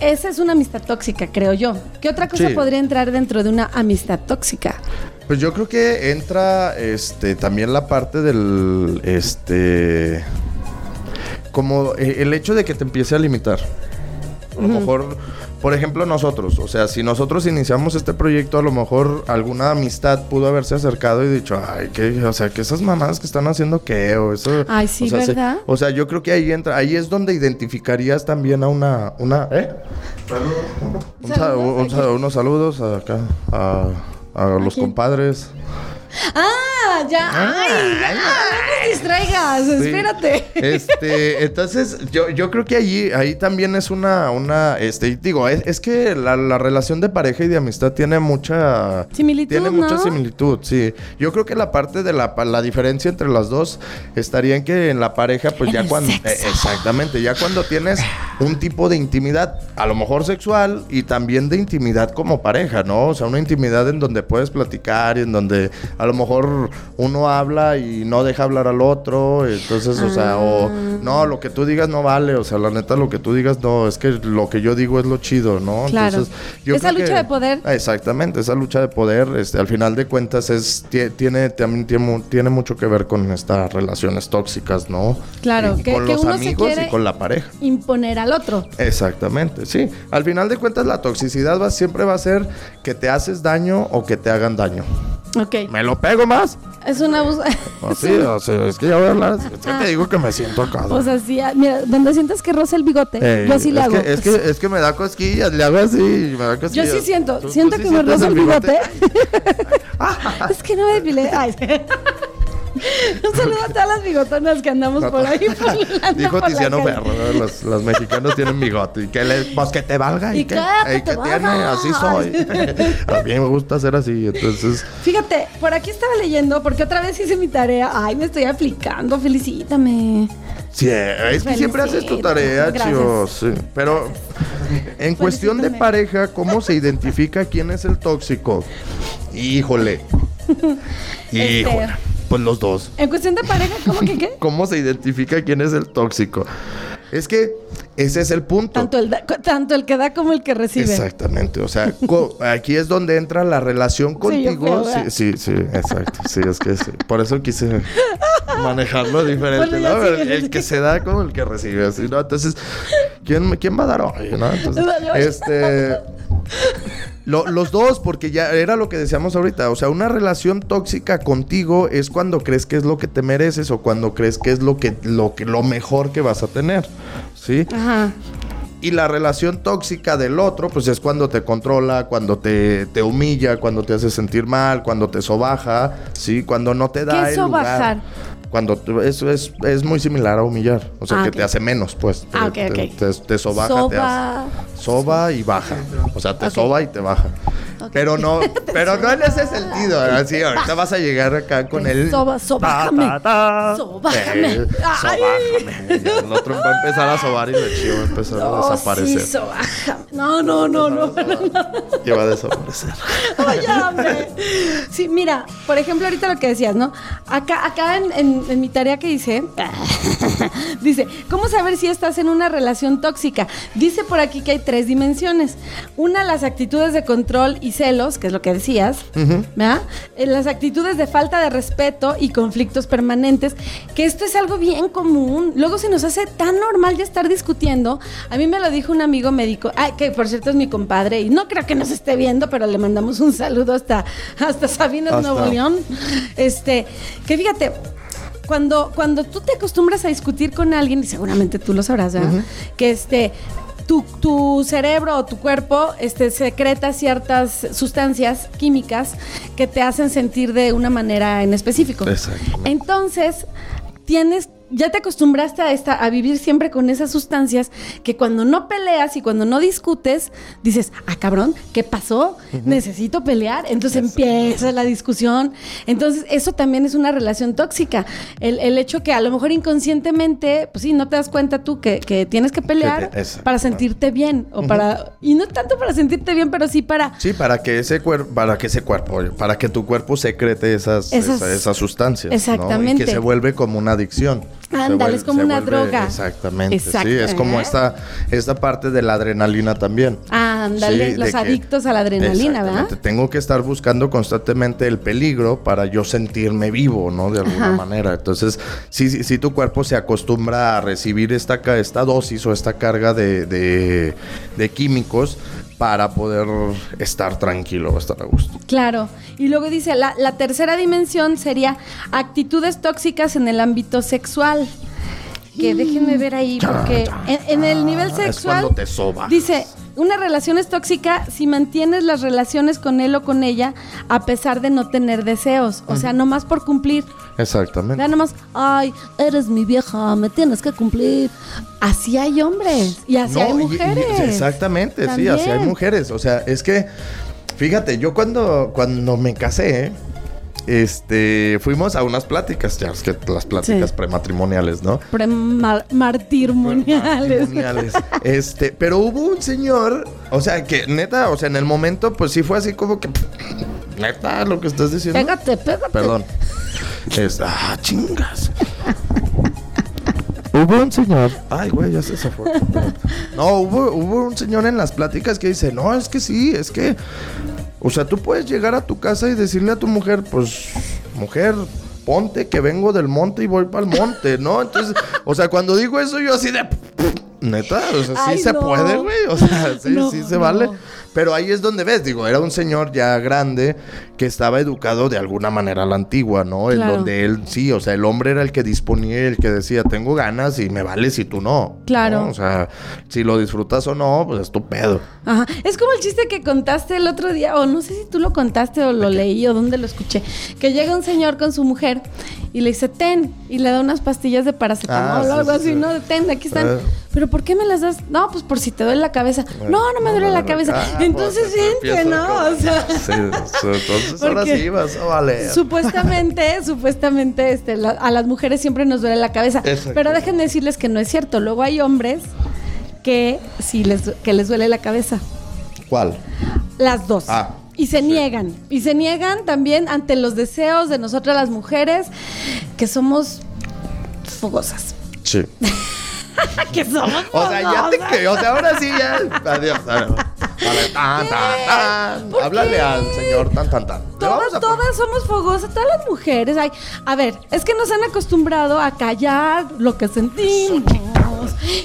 esa es una amistad tóxica, creo yo. ¿Qué otra cosa Sí. podría entrar dentro de una amistad tóxica? Pues yo creo que entra este también la parte del este como eh, el hecho de que te empiece a limitar. A lo mejor, por ejemplo, nosotros, o sea, si nosotros iniciamos este proyecto, a lo mejor alguna amistad pudo haberse acercado y dicho, ay, que, o sea, que esas mamadas que están haciendo qué, o eso. Ay, sí, o sea, se- ¿verdad? o sea, yo creo que ahí entra, ahí es donde identificarías también a una, una, ¿eh? Un un sa- unos saludos acá a, a los compadres. ¡Ah! ¡Ya! ¡Ay! ¡Ya! ¡No nos distraigas! Sí. Espérate. Este, entonces, yo, yo creo que allí, ahí también es una, una, este, digo, es, es que la, la relación de pareja y de amistad tiene mucha Similitud, Tiene mucha similitud, sí. Yo creo que la parte de la, la diferencia entre las dos estaría en que en la pareja, pues En ya cuando, eh, exactamente, ya cuando tienes un tipo de intimidad, a lo mejor sexual y también de intimidad como pareja, ¿no? O sea, una intimidad en donde puedes platicar y en donde a lo mejor uno habla y no deja hablar al otro, entonces, o sea, o no, lo que tú digas no vale, o sea, la neta lo que tú digas no, es que lo que yo digo es lo chido, ¿no? Claro. Entonces, yo Esa lucha que- de poder. Exactamente, esa lucha de poder, este, al final de cuentas es tie- tiene también tiene, tiene mucho que ver con estas relaciones tóxicas, ¿no? Claro, Y que- con que los uno amigos y con la pareja. Imponer al otro. Exactamente, sí. Al final de cuentas la toxicidad va, siempre va a ser que te haces daño o que te hagan daño. Ok. ¿Me lo pego más? Es un abuso. Así, o sea, es que ya voy a hablar. Es que te digo que me siento acá. O sea, sí, ah, mira, donde sientas que roza el bigote, Ey, yo así le hago. Que, es, que, es que me da cosquillas, le hago así, me da yo cosquillas. sí siento, ¿Tú- siento tú que sí me roza el bigote. es que no me depilé. Ay, sí. Un saludo a todas las bigotonas que andamos por ahí. Dijo por la Tiziano. Ferro, ¿no? los, los mexicanos tienen bigote. ¿Y que le, pues que te valga? ¿Y, qué? ¿Y ¿Que tiene? Así soy. A mí me gusta ser así, entonces... Fíjate, por aquí estaba leyendo, porque otra vez hice mi tarea. Ay, me estoy aplicando, felicítame. Sí, es que siempre haces tu tarea, chicos. sí. Pero en cuestión de pareja, ¿cómo se identifica quién es el tóxico? Híjole. Este. Pues los dos. En cuestión de pareja, ¿cómo que qué? ¿Cómo se identifica quién es el tóxico? Es que ese es el punto. Tanto el, da- tanto el que da como el que recibe. Exactamente, o sea, aquí es donde entra la relación contigo. creo, Sí, sí, sí, exacto. Sí, es que sí. Por eso quise manejarlo diferente, ¿no? el, que se da como el que recibe, así, ¿no? Entonces, ¿quién, quién va a dar hoy, no? Entonces, este... lo- los dos, porque ya era lo que decíamos ahorita. O sea, una relación tóxica contigo es cuando crees que es lo que te mereces o cuando crees que es lo que, lo que, lo mejor que vas a tener. ¿Sí? Ajá. Y la relación tóxica del otro, pues es cuando te controla, cuando te, te humilla, cuando te hace sentir mal, cuando te sobaja, ¿sí? Cuando no te da ¿Qué el lugar. Cuando eso es, es muy similar a humillar. O sea, Ah, que te hace menos, pues. Te, Ah, ok, te, ok. te- te sobaja, te Soba. hace. Soba y baja. O sea, te soba y te baja. Pero no, pero no en ese sentido. Así, ahorita vas a llegar acá con Te el. soba- sobájame. Ta, ta, ta. Sobájame. Eh, sobájame. El otro va a empezar a sobar y el chivo va a empezar a desaparecer. sí, sobájame. No, no, no, no. Que va a desaparecer. Hombre. Sí, mira, por ejemplo, ahorita lo que decías, ¿no? Acá, acá en, en- en mi tarea que hice, dice, ¿cómo saber si estás en una relación tóxica? Dice por aquí que hay tres dimensiones. Una, las actitudes de control y celos, que es lo que decías, ¿verdad? Eh, Las actitudes de falta de respeto y conflictos permanentes, que esto es algo bien común. Luego se nos hace tan normal ya estar discutiendo. A mí me lo dijo un amigo médico, ay, que por cierto es mi compadre, y no creo que nos esté viendo, pero le mandamos un saludo hasta, hasta Sabinas, Hasta- Nuevo León. Este, que fíjate, cuando, cuando tú te acostumbras a discutir con alguien, y seguramente tú lo sabrás, ¿verdad? Que este. Tu, tu cerebro o tu cuerpo este, secreta ciertas sustancias químicas que te hacen sentir de una manera en específico. Entonces, tienes, ya te acostumbraste a, esta, a vivir siempre con esas sustancias que cuando no peleas y cuando no discutes, dices, ah, cabrón, ¿qué pasó? Necesito pelear. Entonces empieza la discusión. Entonces, eso también es una relación tóxica. El, el hecho que a lo mejor inconscientemente, pues sí, no te das cuenta tú que, que tienes que pelear te- para sentirte bien. O para. Y no tanto para sentirte bien, pero sí para. Sí, para que ese cuerpo, para que ese cuerpo, para que tu cuerpo secrete esas, Esas- esa- esas sustancias. ¿no? Exactamente. Y que se vuelve como una adicción. Ándale, es como una vuelve- droga. Exactamente. Sí, es como esta, esta parte de la adrenalina también. Ándale, Sí, los que- adictos a la adrenalina, ¿verdad? Tengo que estar buscando constantemente el peligro para yo sentirme vivo, ¿no? De alguna Ajá. manera. Entonces, si, si, si tu cuerpo se acostumbra a recibir esta, esta dosis o esta carga de, de, de químicos para poder estar tranquilo, estar a gusto. Claro. Y luego dice, la, la tercera dimensión sería actitudes tóxicas en el ámbito sexual. Que déjenme ver ahí, porque en, en el nivel Es sexual cuando te sobas. dice, una relación es tóxica si mantienes las relaciones con él o con ella a pesar de no tener deseos. O sea, nomás por cumplir. Exactamente. Ya nomás, ay, eres mi vieja, me tienes que cumplir. Así hay hombres y así No, hay y- y- mujeres. exactamente, sí, así hay También. mujeres. O sea, es que, fíjate, yo cuando, cuando me casé, este, fuimos a unas pláticas, ya es que las pláticas Sí. prematrimoniales, ¿no? Premartirmoniales. Matrimoniales. Este, pero hubo un señor, o sea, que neta, o sea, en el momento, pues sí fue así como que, neta, lo que estás diciendo. Pégate, pégate. Perdón. Es, ah, chingas. Hubo un señor. Ay, güey, ya se zafó. No, hubo, hubo un señor en las pláticas que dice, no, es que sí, es que. O sea, tú puedes llegar a tu casa y decirle a tu mujer, pues, mujer, ponte que vengo del monte y voy para el monte, ¿no? Entonces, o sea, cuando digo eso, yo así de. Neta, o sea, sí Ay, se no. puede, güey. O sea, sí, No, sí se no. vale. Pero ahí es donde ves, digo, era un señor ya grande que estaba educado de alguna manera a la antigua, ¿no? En donde él, sí, o sea, el hombre era el que disponía, el que decía, tengo ganas y me vale si tú no. Claro. ¿no? O sea, si lo disfrutas o no, pues es tu pedo. Ajá. Es como el chiste que contaste el otro día, o no sé si tú lo contaste o lo leí o dónde lo escuché, que llega un señor con su mujer y le dice, ten, y le da unas pastillas de paracetamol Ah, o algo sí, así, sí. ¿no? Ten, aquí están. Ah. Pero ¿por qué me las das? No, pues por si te duele la cabeza. no, no me duele la cabeza. Ah, Entonces pues, siente, empieza ¿no? O sea... Entonces ahora sí vas a valer. Supuestamente, supuestamente, este, la- a las mujeres siempre nos duele la cabeza. Exacto. Pero déjenme decirles que no es cierto. Luego hay hombres que sí les, que les duele la cabeza. ¿Cuál? Las dos. Ah, y se niegan. Y se niegan también ante los deseos de nosotras las mujeres, que somos fogosas. Sí. que somos O sea, ya te que, o sea, ahora sí ya. Adiós. adiós. Vale, tan, tan, tan. ¿Por Háblale al señor tan, tan, tan. Le Todas, vamos a todas somos fogosas, todas las mujeres. Ay, a ver, es que nos han acostumbrado a callar lo que sentimos.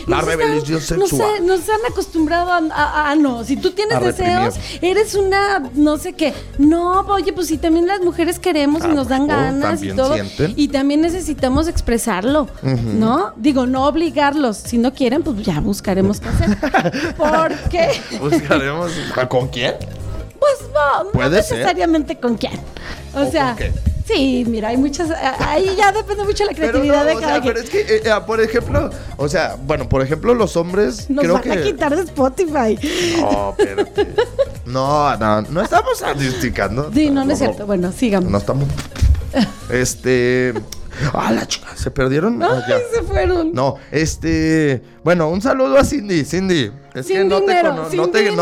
La Nos rebelión están- sexual. Nos, han- nos han acostumbrado a, a- a- no. Si tú tienes A deseos, eres una no sé qué. No, oye, pues si también las mujeres queremos y Ah, nos dan ganas y también todo. sienten. Y también necesitamos expresarlo, ¿no? Digo, no obligarlos. Si no quieren, pues ya buscaremos qué hacer. Porque. Buscaremos. ¿Con quién? Pues no, no Puede ser. necesariamente con quién. O, ¿O sea, con qué? Sí, mira, hay muchas. Ahí ya depende mucho de la Pero creatividad no, de o cada sea, quien. pero es que, eh, eh, por ejemplo, o sea, bueno, por ejemplo, los hombres Nos creo van que. a quitar de Spotify. No, espérate. No, no, no estamos artisticando. Sí, no, no es cierto. Bueno, sigamos. No estamos. Este. Ah, la chica, ¿se perdieron? Ah, Ay, ya. se fueron. No, este. Bueno, un saludo a Cindy. Cindy. Es que Sin no dinero, te, no te, no te- dinero.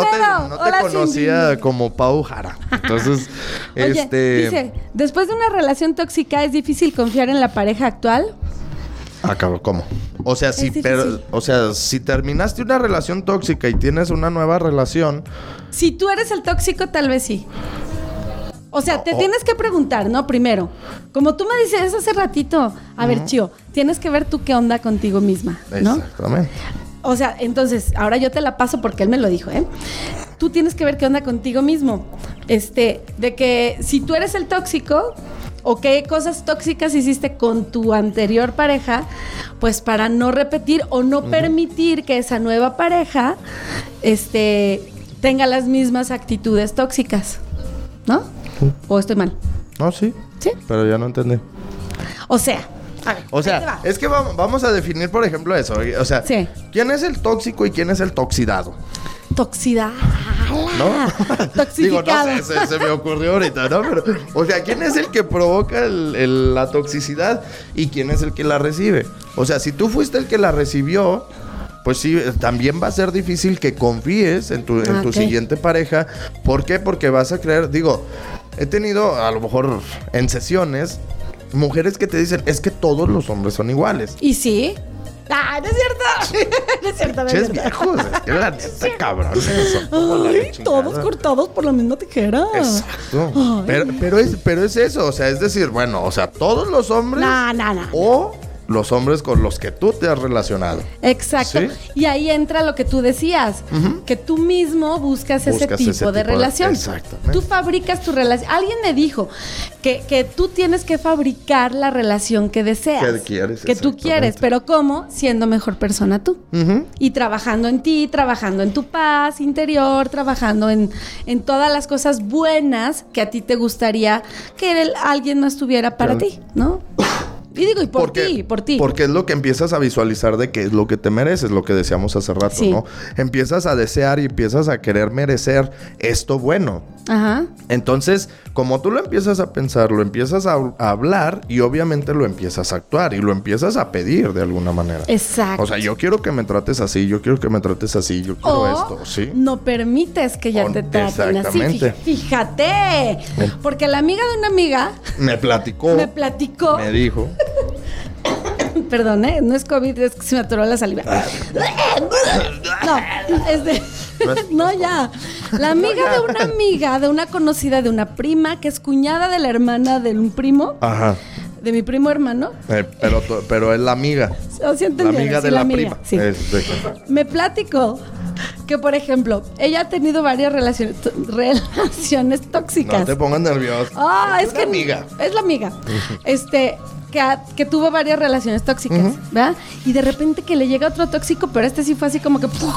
no te Hola, Cindy. conocía como Pau Jara. Entonces, Oye, este. dice, después de una relación tóxica es difícil confiar en la pareja actual. Ah, cabrón, ¿cómo? O sea, si, pero, o sea, si terminaste una relación tóxica y tienes una nueva relación, Si tú eres el tóxico, tal vez sí. O sea, te tienes que preguntar, ¿no? Primero, como tú me dices hace ratito, a ver, Chio, tienes que ver tú qué onda contigo misma, ¿no? exactamente. O sea, entonces, ahora yo te la paso porque él me lo dijo, ¿eh? Tú tienes que ver qué onda contigo mismo. Este, de que si tú eres el tóxico o qué cosas tóxicas hiciste con tu anterior pareja, pues para no repetir o no permitir que esa nueva pareja, este, tenga las mismas actitudes tóxicas, ¿no? ¿O estoy mal? No, sí. ¿Sí? Pero ya no entendí. O sea, a ver, O sea, va. es que vamos, a definir, por ejemplo, eso. O sea, Sí. ¿quién es el tóxico y quién es el toxidado? toxidad. ¿no? Digo, Toxificado. no sé, se, se me ocurrió ahorita, ¿no? Pero, o sea, ¿quién es el que provoca el- el- la toxicidad y quién es el que la recibe? O sea, si tú fuiste el que la recibió, pues sí, eh, también va a ser difícil que confíes en tu, en tu siguiente pareja. ¿Por qué? Porque vas a creer, digo, he tenido a lo mejor en sesiones mujeres que te dicen, es que todos los hombres son iguales. ¿Y sí? ¡Ah, no es cierto! no es cierto, no es cierto. viejos, es que la neta, cabrón, Ay, todos cortados por la misma tijera. Exacto. Ay. Pero, pero, es, pero es eso, o sea, es decir, bueno, o sea, todos los hombres No, no, no. o los hombres con los que tú te has relacionado. Exacto. ¿Sí? Y ahí entra lo que tú decías, que tú mismo buscas, ese tipo ese de tipo de- relación. exactamente. Tú fabricas tu relación. Alguien me dijo que, que tú tienes que fabricar la relación que deseas. Que quieres, Que tú quieres, pero ¿cómo? Siendo mejor persona tú. Y trabajando en ti, trabajando en tu paz interior, trabajando en, en todas las cosas buenas que a ti te gustaría que el- alguien más tuviera para Claro. ti, ¿no? Y digo, y por Porque- ti, por ti. Porque es lo que empiezas a visualizar de que es lo que te mereces, lo que decíamos hace rato, Sí. ¿no? Empiezas a desear y empiezas a querer merecer esto bueno. Ajá. Entonces, como tú lo empiezas a pensar, lo empiezas a, a hablar y obviamente lo empiezas a actuar y lo empiezas a pedir de alguna manera. Exacto. O sea, yo quiero que me trates así, yo quiero que me trates así, yo quiero O esto, ¿sí? no permites que ya O- te traten así. exactamente. Fíjate. Porque la amiga de una amiga Me platicó, me platicó. me dijo. Perdón, ¿eh? No es COVID, es que se me atoró la saliva. No, es de... No, ya. La amiga de una amiga, de una conocida, de una prima, que es cuñada de la hermana de un primo, Ajá. de mi primo hermano. Eh, pero, pero es la amiga. O sí La amiga sí, de la, amiga, prima. sí. Es Me platicó que, por ejemplo, ella ha tenido varias relaciones, relaciones tóxicas. No te pongas nervioso. Ah, es, una que amiga. es la amiga. Este que, tuvo varias relaciones tóxicas, ¿verdad? Y de repente que le llega otro tóxico, pero este sí fue así como que ¡puf!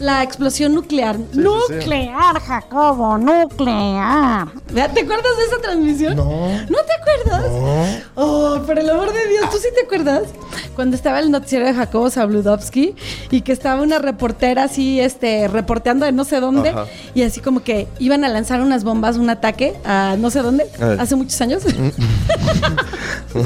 la explosión nuclear. sí, sí. nuclear, Jacobo, nuclear. ¿Te acuerdas de esa transmisión? No. ¿No te acuerdas? Oh, por el amor de Dios, ¿tú sí te acuerdas? Cuando estaba el noticiero de Jacobo Zabludovsky y que estaba una reportera así, este, reporteando de no sé dónde Ajá. y así como que iban a lanzar unas bombas, un ataque a no sé dónde, Eh. hace muchos años.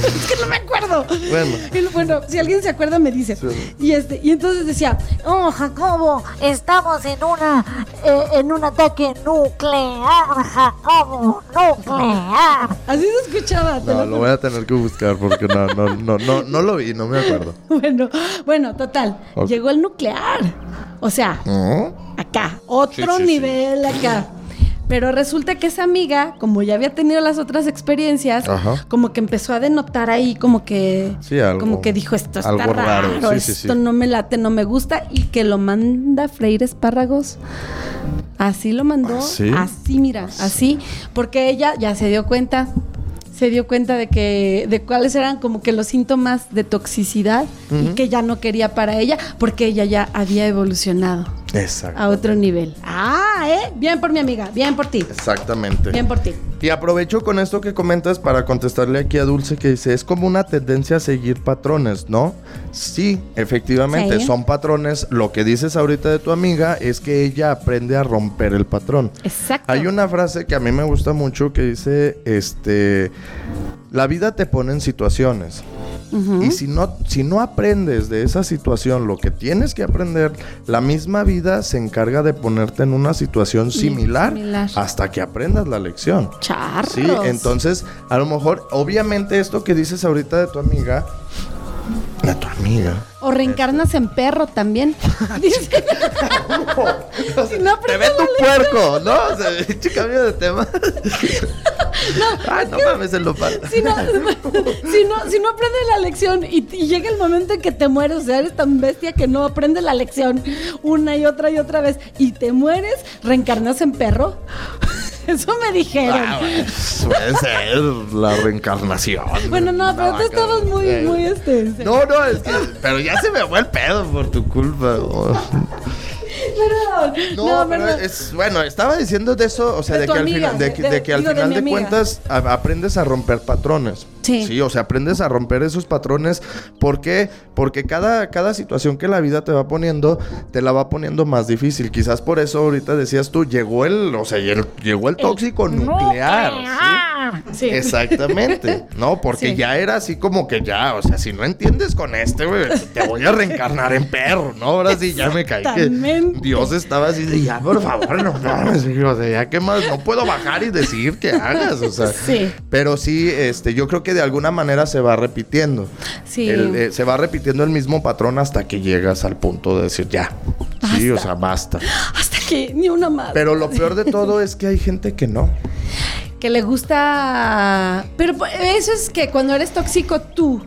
es que no me acuerdo. Bueno. Y bueno, si alguien se acuerda me dice. Y este, y entonces decía, Oh, Jacobo, estamos en una eh, en un ataque nuclear, Jacobo, nuclear. así se escuchaba. No, lo lo voy a tener que buscar porque no, no, no, no, no lo vi, no me acuerdo. Bueno, bueno, total. Llegó el nuclear. O sea, acá, otro Sí, sí, sí. nivel acá. Pero resulta que esa amiga, como ya había tenido las otras experiencias, Ajá. como que empezó a denotar ahí, como que, Sí, algo- como que dijo esto está algo raro, raro, sí, sí, esto sí. no me late, no me gusta y que lo manda Freire Espárragos. Así lo mandó, ¿Ah, sí? así mira, así, porque ella ya se dio cuenta, se dio cuenta de que de cuáles eran como que los síntomas de toxicidad y que ya no quería para ella porque ella ya había evolucionado Exacto. a otro nivel. Ah, ¿eh? Bien por mi amiga, bien por ti. Exactamente. Bien por ti. Y aprovecho con esto que comentas para contestarle aquí a Dulce que dice, es como una tendencia a seguir patrones, ¿no? Sí, efectivamente, Sí. son patrones. Lo que dices ahorita de tu amiga es que ella aprende a romper el patrón. Exacto. Hay una frase que a mí me gusta mucho que dice, este, la vida te pone en situaciones. Y si no, si no aprendes de esa situación lo que tienes que aprender, la misma vida se encarga de ponerte en una situación similar, similar. hasta que aprendas la lección. Charros. Sí, entonces, a lo mejor, obviamente esto que dices ahorita de tu amiga, de tu amiga. O reencarnas en perro también. Dice. Si no Te ves tu puerco, ¿no? O sea, cambio de tema. Ay, no mames, el nopal. Si no, si no, si no aprendes la lección y, y llega el momento en que te mueres, o sea, eres tan bestia que no aprendes la lección una y otra y otra vez y te mueres, reencarnas en perro. Eso me dijeron. Ah, Puede ser la reencarnación. bueno, no, pero tú vaca. estabas muy, muy este. No, no, es que. Pero ya se me fue el pedo por tu culpa. Perdón. No, No, perdón. es. Bueno, estaba diciendo de eso, o sea, De que al amiga, final, de, de- que- de- de que al digo, de final mi de, amiga. cuentas a- aprendes a romper patrones. Sí. o sea, aprendes a romper esos patrones. ¿Por qué? Porque cada, cada situación que la vida te va poniendo, te la va poniendo más difícil. Quizás por eso ahorita decías tú, llegó el, o sea, el- llegó el tóxico nuclear. ¿sí? Sí. Exactamente, ¿no? Porque Sí. ya era así como que ya, o sea, si no entiendes con este, güey, te voy a reencarnar en perro, ¿no? Ahora sí ya me caí que. Dios estaba así de ya, por favor, no mames, o sea, ya qué más, no puedo bajar y decir que hagas, o sea. Sí. Pero sí, este, yo creo que de alguna manera se va repitiendo. Sí. El, eh, se va repitiendo el mismo patrón hasta que llegas al punto de decir ya. Sí, o sea, basta. Hasta que ni una más. Pero lo peor de todo es que hay gente que no. que le gusta. Pero eso es que cuando eres tóxico tú.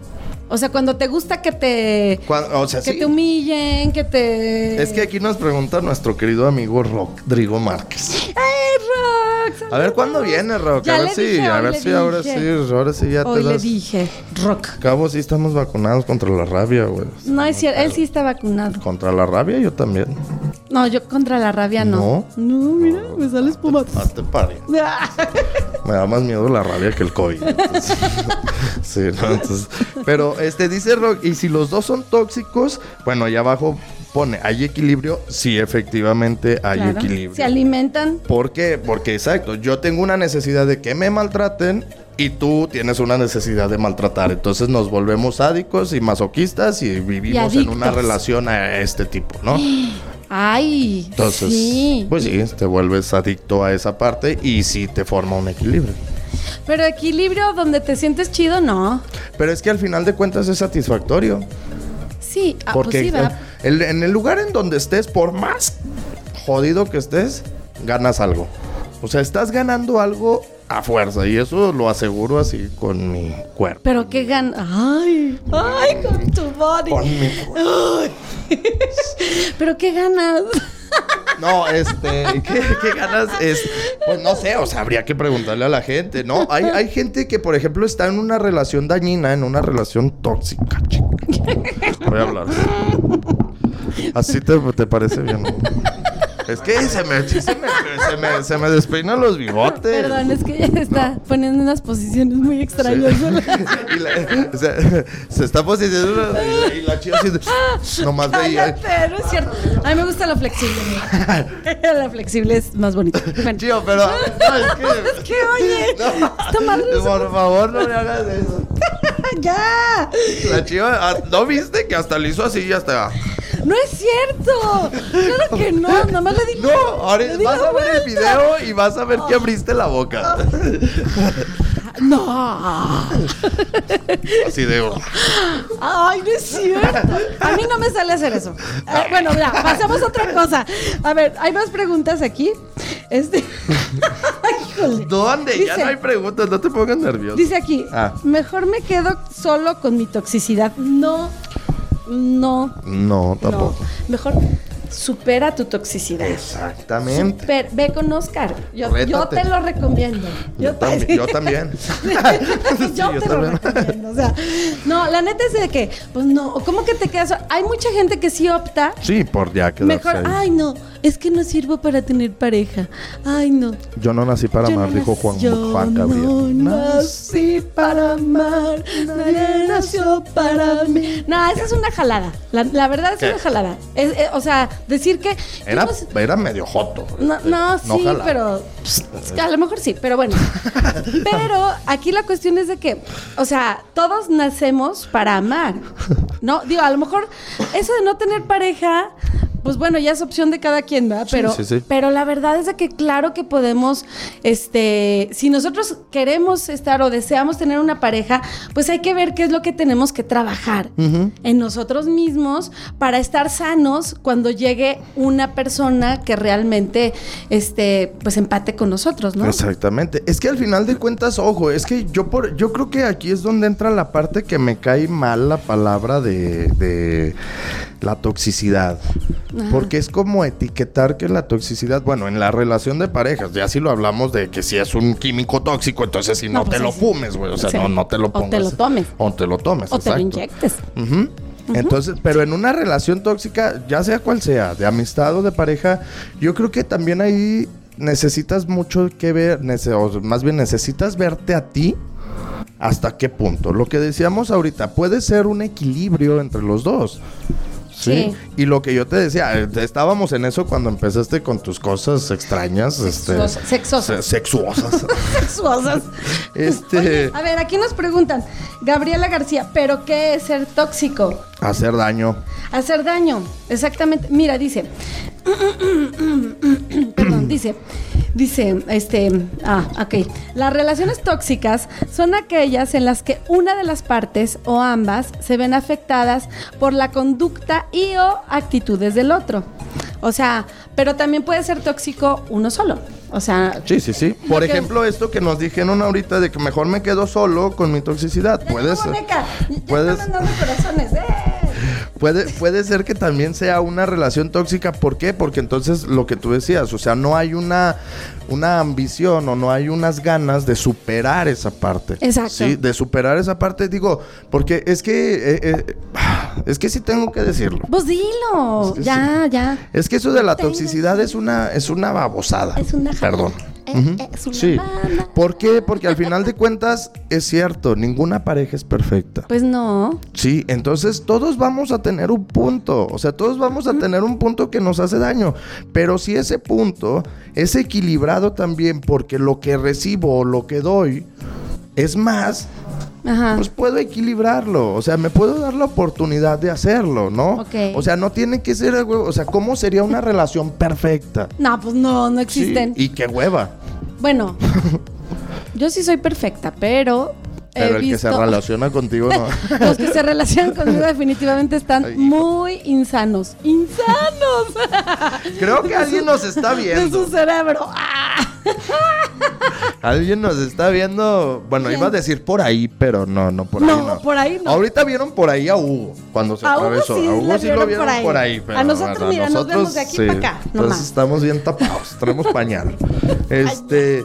O sea, cuando te gusta que te. O sea, que sí. te humillen, que te. Es que aquí nos pregunta nuestro querido amigo Rodrigo Márquez. ¡Ay, Rox! A ver cuándo viene, Rock. Ya A ver le si, dije, a ver le si ahora sí, ahora sí ya te Hoy le das. dije, Rock. Cabo, sí estamos vacunados contra la rabia, güey. No, es cierto, él sí está vacunado. Contra la rabia yo también. No, yo contra la rabia no. No, mira, me sale espuma. Hazte pare. Me da más miedo la rabia que el COVID. entonces, sí, ¿no? Entonces, pero este dice Rock, y si los dos son tóxicos, bueno, allá abajo pone, ¿hay equilibrio? Sí, efectivamente hay Claro. equilibrio. Se alimentan. ¿Por qué? Porque exacto, yo tengo una necesidad de que me maltraten y tú tienes una necesidad de maltratar. Entonces nos volvemos sádicos y masoquistas y vivimos en una relación a este tipo, ¿no? Ay, Entonces, sí. pues sí, te vuelves adicto a esa parte y sí te forma un equilibrio. Pero equilibrio donde te sientes chido, no. Pero es que al final de cuentas es satisfactorio. Sí, ah, Porque pues el- en el lugar en donde estés, por más jodido que estés, ganas algo. O sea, estás ganando algo a fuerza. Y eso lo aseguro así con mi cuerpo. Pero qué gan... Ay, ay, con tu body. Con mi cuerpo. Pero qué ganas. No, este, ¿qué, qué ganas? Es, pues no sé, o sea, habría que preguntarle a la gente, ¿no? Hay, hay gente que, por ejemplo, está en una relación dañina, en una relación tóxica, chica. Voy a hablar. Así te, te parece bien. Es que se me, se me, se me, se me despeinan los bigotes. Perdón, es que ella está poniendo unas posiciones muy extrañas. Y la- o sea, se está posicionando y la, y la chica así, nomás veía. No es cierto. A mí me gusta lo flexible. mira. la flexible es más bonito. Bueno. Chío, pero no, es que Es que, oye, está mal. por favor no me hagas eso. Ya. La chiva, ah, ¿no viste que hasta le hizo así y hasta... No es cierto. Claro que no. Nada más le di. No, ahora le di vas la a ver el video y vas a ver que abriste la boca. No. Así de... Ay, no es cierto. A mí no me sale hacer eso. Eh, bueno, ya, pasamos a otra cosa. A ver, hay más preguntas aquí. Este. Ay, híjole. ¿Dónde? ya Dice- no hay preguntas, no te pongas nervioso. Dice aquí, Ah. mejor me quedo solo con mi toxicidad. No, no, No, no. tampoco. Mejor supera tu toxicidad. Exactamente. Super- ve con Oscar. Yo, te lo recomiendo. Yo, también. Yo también. yo te lo también. recomiendo. O sea, no, la neta es de que, pues no, ¿cómo que te quedas? Hay mucha gente que sí opta. Sí, por ya quedarse Mejor, ahí. ay no, es que no sirvo para tener pareja. Ay no. Yo no nací para Yo amar, no dijo Juan, yo Juan Gabriel. No nací para amar, nadie nació para mí. No, esa es una jalada. La, la verdad es ¿Qué? una jalada. Es- eh, o sea, decir que. Era, era medio joto. no, no, sí, pero pss, a lo mejor sí, pero bueno. Pero aquí la cuestión es de que, o sea, todos nacemos para amar. No, digo, a lo mejor eso de no tener pareja, pues bueno, ya es opción de cada quien, ¿verdad? Sí, Pero, sí, sí. pero la verdad es de que claro que podemos, este, si nosotros queremos estar o deseamos tener una pareja, pues hay que ver qué es lo que tenemos que trabajar en nosotros mismos para estar sanos cuando llegue una persona que realmente, este, pues empate con nosotros, ¿no? Exactamente. Es que al final de cuentas, ojo, es que yo por, yo creo que aquí es donde entra la parte que me cae mal la palabra de, de la toxicidad. Porque es como etiquetar que la toxicidad, bueno, en la relación de parejas, ya si lo hablamos de que si es un químico tóxico, entonces si no, No, pues te sí, lo fumes, güey. O sea, Sí. no, no te lo O pongas. te lo tomes. O te lo tomes, O te lo inyectes. Entonces, pero en una relación tóxica, ya sea cual sea, de amistad o de pareja, yo creo que también ahí necesitas mucho que ver, o más bien necesitas verte a ti hasta qué punto. Lo que decíamos ahorita, puede ser un equilibrio entre los dos. Sí. Sí. Y lo que yo te decía, estábamos en eso cuando empezaste con tus cosas extrañas, este, Sexuosas- sexosas. se- sexuosas. Sexuosas. Este- Oye, a ver, aquí nos preguntan, Gabriela García, ¿pero qué es ser tóxico? hacer daño. Hacer daño, exactamente. Mira, dice. Perdón, dice. Dice, este. Ah, ok. Las relaciones tóxicas son aquellas en las que una de las partes o ambas se ven afectadas por la conducta y o actitudes del otro. O sea, pero también puede ser tóxico uno solo. O sea, Sí, sí, sí. Por que- ejemplo, esto que nos dijeron ahorita de que mejor me quedo solo con mi toxicidad. Puedes- corazones. ¡eh! Puede, puede ser que también sea una relación tóxica. ¿Por qué? Porque entonces lo que tú decías, o sea, no hay una, una ambición o no hay unas ganas de superar esa parte. Exacto. Sí, de superar esa parte, digo, porque es que, eh, eh, es que sí tengo que decirlo. Pues dilo. Es que ya, ya. Es que eso de la toxicidad es una, es una babosada. Es una. Perdón. Eh, eh, es una Sí. banda. ¿Por qué? Porque al final de cuentas es cierto, ninguna pareja es perfecta. Pues no. Sí, entonces todos vamos a tener un punto, o sea, todos vamos a tener un punto que nos hace daño, pero si ese punto es equilibrado también porque lo que recibo o lo que doy es más, Ajá. pues puedo equilibrarlo, o sea, me puedo dar la oportunidad de hacerlo, ¿no? Ok. O sea, no tiene que ser, o sea, ¿cómo sería una relación perfecta? No, pues no, no Sí, existen. y qué hueva. Bueno, yo sí soy perfecta, pero. Pero el que se relaciona contigo no. Los que se relacionan conmigo definitivamente están Ay, muy insanos. ¡Insanos! Creo que alguien nos está De viendo. su cerebro. Alguien nos está viendo. Bueno, ¿Quién? iba a decir por ahí, pero no, no por ahí. No, por ahí no. Ahorita vieron por ahí a Hugo cuando se A Hugo atravesó. sí a Hugo sí lo vieron por ahí. pero A nosotros, mira, nos vemos de aquí para acá, Entonces nomás. estamos bien tapados. Traemos pañal. Este.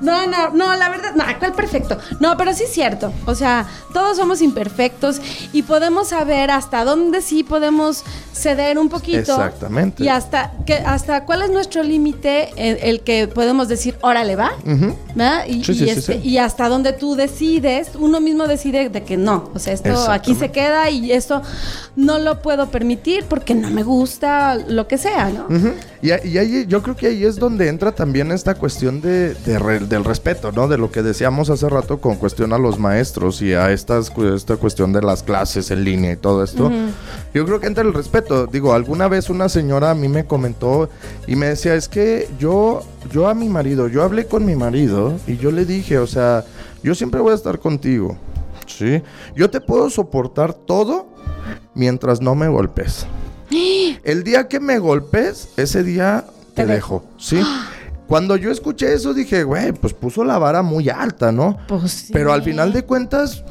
No, no, no, la verdad, no, ¿cuál perfecto? No, pero sí es cierto. O sea, todos somos imperfectos y podemos saber hasta dónde sí podemos ceder un poquito. Exactamente. Y hasta que hasta cuál es nuestro límite el, el que podemos decir, órale, va. Ujú. ¿verdad? Y, Sí, sí, y sí, este- sí. y hasta donde tú decides, uno mismo decide de que no, o sea, esto aquí se queda y esto no lo puedo permitir porque no me gusta, lo que sea, ¿no? Y, y ahí yo creo que ahí es donde entra también esta cuestión de, de re- del respeto, ¿no? De lo que decíamos hace rato con cuestión a los maestros y a estas, esta cuestión de las clases en línea y todo esto. Yo creo que entra el respeto. Digo, alguna vez una señora a mí me comentó y me decía, es que yo, yo a mi marido, yo hablé con mi marido y yo le dije, o sea, yo siempre voy a estar contigo, ¿sí? Yo te puedo soportar todo mientras no me golpes. El día que me golpes, ese día te, Te dejo, ¿sí? Cuando yo escuché eso dije, güey, pues puso la vara muy alta, ¿no? Pues sí. Pero al final de cuentas,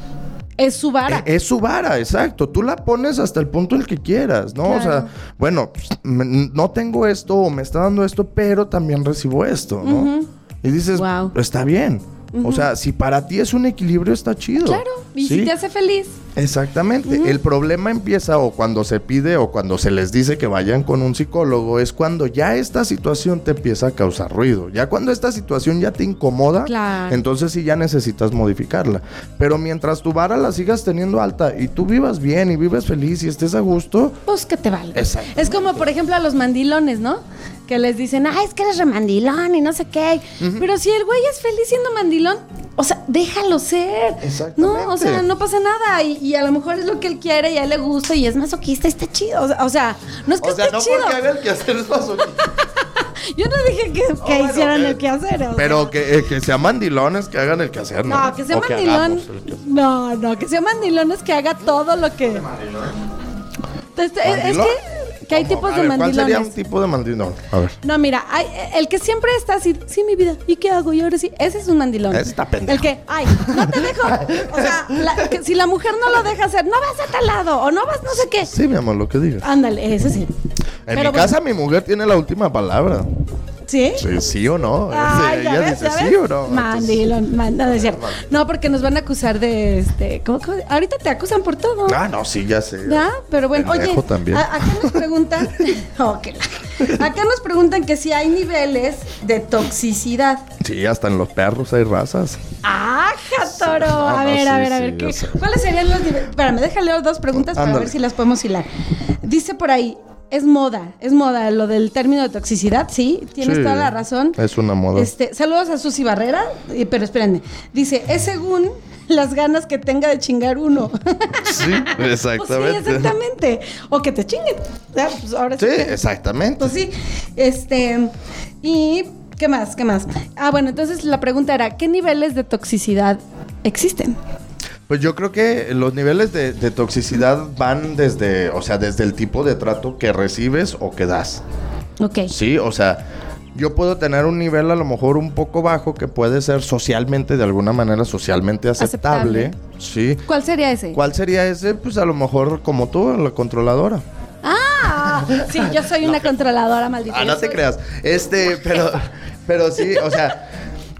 es su vara. e- es su vara, exacto. Tú la pones hasta el punto en el que quieras, ¿no? O sea, bueno, pues, me- no tengo esto o me está dando esto, pero también recibo esto, ¿no? Y dices, Guau. está bien. O sea, si para ti es un equilibrio, está chido. Claro, y ¿sí? si te hace feliz. Exactamente. El problema empieza o cuando se pide o cuando se les dice que vayan con un psicólogo, es cuando ya esta situación te empieza a causar ruido. Ya cuando esta situación ya te incomoda, Claro. entonces sí ya necesitas modificarla. Pero mientras tu vara la sigas teniendo alta y tú vivas bien y vives feliz y estés a gusto, Pues que te valga. Exacto. Es como, por ejemplo, a los mandilones, ¿no? Que les dicen, ah, es que eres remandilón y no sé qué. Pero si el güey es feliz siendo mandilón, o sea, déjalo ser. Exactamente. No, o sea, no pasa nada. Y, y a lo mejor es lo que él quiere y a él le gusta y es masoquista y está chido. O sea, sea, no es que o sea, esté no chido. porque haga el quehacer es masoquista. Yo no dije que, que bueno, hicieran que- el quehacer. o sea. Pero que, eh, que sean mandilones que hagan el quehacer, ¿no? No, que sea O mandilón. No, no, que sea mandilón es que haga todo lo que. Este, es, es ¿Mandilón? que, que hay tipos de ver, ¿Cuál mandilones. sería un tipo de mandilón? A ver. No, mira, hay- el que siempre está así, sí, mi vida, ¿y qué hago? Y ahora sí, ese es un mandilón. Ese está pendejo. El que, ay, no te dejo. O sea, la- que si la mujer no lo deja hacer, no vas a tal lado, o no vas no sé qué. Sí, mi amor, lo que digas. Ándale, ese sí. En Pero mi bueno. casa mi mujer tiene la última palabra. ¿Sí? Sí, sí o no. Ay, ya ella ves, dice sí o no. Mandilón, man- no, cierto. Porque nos van a acusar de este. ¿cómo, cómo? Ahorita te acusan por todo. Ah, no, sí, ya sé. ¿Ya? Pero bueno, oye, también. a- acá nos preguntan, la- acá nos preguntan que si hay niveles de toxicidad. Sí, hasta en los perros hay razas. ¡Ah, Toro! No, A no, ver, sí, a ver, a ver. ¿qué-. ¿Cuáles serían los niveles? Espérame, déjale leer dos preguntas para ver si las podemos hilar. Dice por ahí, es moda, es moda lo del término de toxicidad, sí, tienes Sí, toda la razón. Es una moda. Este, saludos a Susy Barrera, pero espérenme. Dice, es según las ganas que tenga de chingar uno. Sí, Pues exactamente. sí, exactamente. O que te chinguen. Pues ahora sí. Sí, que- exactamente. Pues sí. Este. Y. ¿Qué más? ¿Qué más? Ah, bueno, entonces la pregunta era: ¿qué niveles de toxicidad existen? Pues yo creo que los niveles de, de toxicidad van desde, o sea, desde el tipo de trato que recibes o que das. Ok. Sí, o sea, yo puedo tener un nivel a lo mejor un poco bajo que puede ser socialmente, de alguna manera socialmente aceptable. Aceptable. Sí. ¿Cuál sería ese? ¿Cuál sería ese? Pues a lo mejor como tú, la controladora. Ah, sí, yo soy una controladora maldita. Ah, no te soy- creas. Este, pero, pero sí, o sea,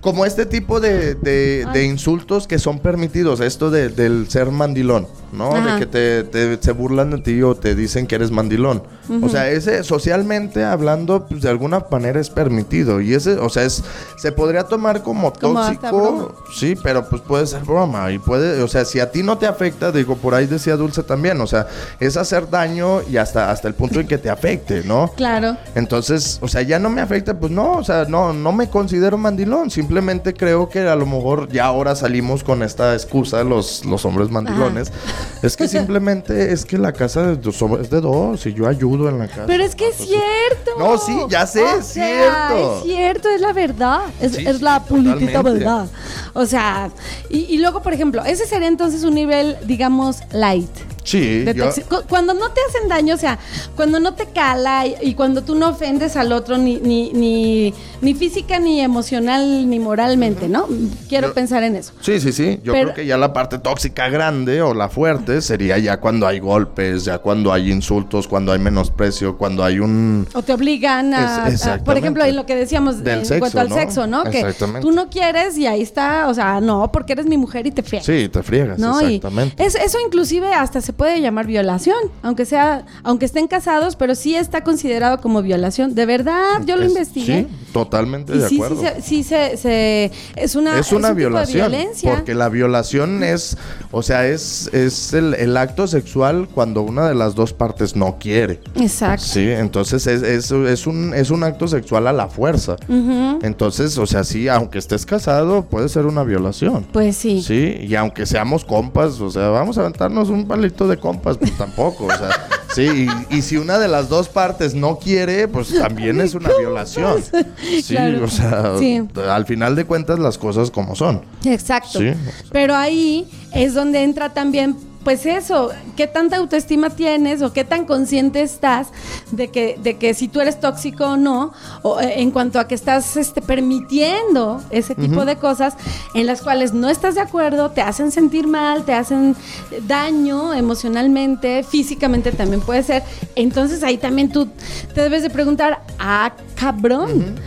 como este tipo de, de- insultos que son permitidos, esto de- del ser mandilón. ¿No? Ajá. De que te, te- se burlan de ti o te dicen que eres mandilón. O sea, ese socialmente hablando, pues de alguna manera es permitido. Y ese, o sea, es se podría tomar como tóxico. Sí, pero pues puede ser broma. Y puede, o sea, si a ti no te afecta, digo, por ahí decía Dulce también. O sea, es hacer daño y hasta, hasta el punto en que te afecte, ¿no? Claro. Entonces, o sea, ya no me afecta, pues no, o sea, no, no me considero mandilón. Simplemente creo que a lo mejor ya ahora salimos con esta excusa los, los hombres mandilones. Es que simplemente es que la casa de es de dos y yo ayudo en la casa. Pero es que es cierto. No, sí, ya sé, O es sea, cierto. Es cierto, es la verdad. Es, Sí, es sí, la puritita verdad. O sea, y, y luego, por ejemplo, ese sería entonces un nivel, digamos, light. Sí, yo- Cuando no te hacen daño, o sea, cuando no te cala y, y cuando tú no ofendes al otro ni, ni, ni, ni física, ni emocional, ni moralmente, ¿no? Quiero Yo- pensar en eso. Sí, sí, sí. Yo Pero- creo que ya la parte tóxica grande o la fuerte sería ya cuando hay golpes, ya cuando hay insultos, cuando hay menosprecio, cuando hay un... O te obligan a, Es- a- por ejemplo, en lo que decíamos Del en sexo, cuanto al ¿no? sexo, ¿no? Que tú no quieres y ahí está, o sea, no, porque eres mi mujer y te friegas. Sí, te friegas, ¿no? Y exactamente. es- eso inclusive hasta se puede llamar violación, aunque sea, aunque estén casados, pero sí está considerado como violación. De verdad, yo lo Es- investigué. Sí, totalmente y de sí, acuerdo. sí se, se- es una, es una un violación. violencia. Porque la violación es, o sea, es, es el, el acto sexual cuando una de las dos partes no quiere. Exacto. Sí, entonces es, es, es un, es un acto sexual a la fuerza. Entonces, o sea, sí, aunque estés casado, puede ser una violación. Pues sí. Sí, y aunque seamos compas, o sea, vamos a aventarnos un palito de compas, pues tampoco, o sea, sí, y, y si una de las dos partes no quiere, pues también es una violación. Sí, Claro. o sea, Sí. al final de cuentas las cosas como son. Exacto. Sí. Pero ahí es donde entra también, pues eso, qué tanta autoestima tienes o qué tan consciente estás de que, de que si tú eres tóxico o no, o eh, en cuanto a que estás este, permitiendo ese tipo de cosas en las cuales no estás de acuerdo, te hacen sentir mal, te hacen daño emocionalmente, físicamente también puede ser. Entonces ahí también tú te debes de preguntar, ah, cabrón.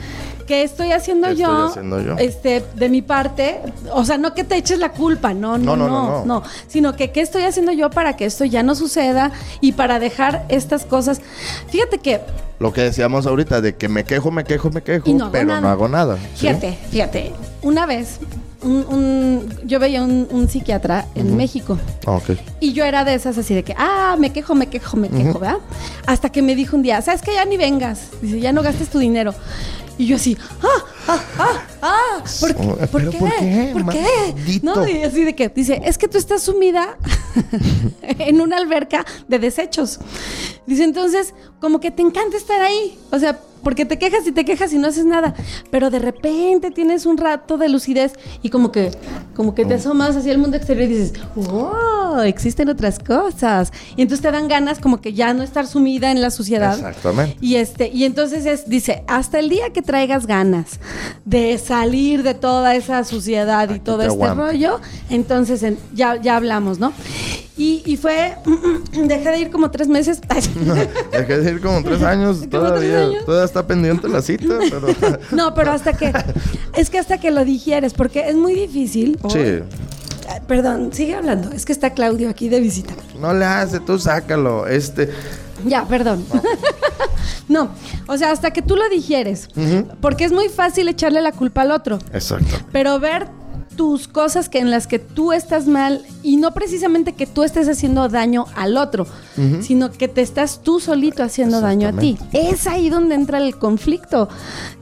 ¿Qué estoy haciendo ¿Qué yo? estoy haciendo yo? Este, de mi parte, o sea, no que te eches la culpa, no, no, No, no, no, no, no, no. sino que qué estoy haciendo yo para que esto ya no suceda y para dejar estas cosas. Fíjate que, Lo que decíamos ahorita, de que me quejo, me quejo, me quejo, no pero nada. no hago nada. ¿sí? fíjate, fíjate, una vez, un- un- yo veía un, un psiquiatra en México Ah, y yo era de esas así de que, ah, me quejo, me quejo, me quejo, ¿verdad? Hasta que me dijo un día, ¿sabes que Ya ni vengas, dice, ya no gastes tu dinero. Y yo así, ah, ah, ah, ah, ¿por, Oh, qué? ¿por pero qué? ¿por qué? ¿Por qué? No, y así de que dice, es que tú estás sumida en una alberca de desechos. Dice, entonces, como que te encanta estar ahí. O sea, porque te quejas y te quejas y no haces nada. Pero de repente tienes un rato de lucidez y como que, como que te asomas hacia el mundo exterior y dices, wow, existen otras cosas. Y entonces te dan ganas como que ya no estar sumida en la suciedad. Exactamente. Y este, y entonces es, dice, hasta el día que traigas ganas de salir de toda esa suciedad y todo te este rollo, entonces en- ya, ya hablamos, ¿no? Y, y fue, dejé de ir como tres meses. Dejé de ir como tres años, ¿Como todavía, tres años? todavía está pendiente la cita, pero... no, pero hasta que, es que hasta que lo digieres, porque es muy difícil. sí, Perdón, sigue hablando. Es que está Claudio aquí de visita. no le hace, tú sácalo, este... Ya, perdón. no, o sea, hasta que tú lo digieres. Porque es muy fácil echarle la culpa al otro. Exacto. Pero ver tus cosas que en las que tú estás mal y no precisamente que tú estés haciendo daño al otro, sino que te estás tú solito haciendo daño a ti. Es ahí donde entra el conflicto,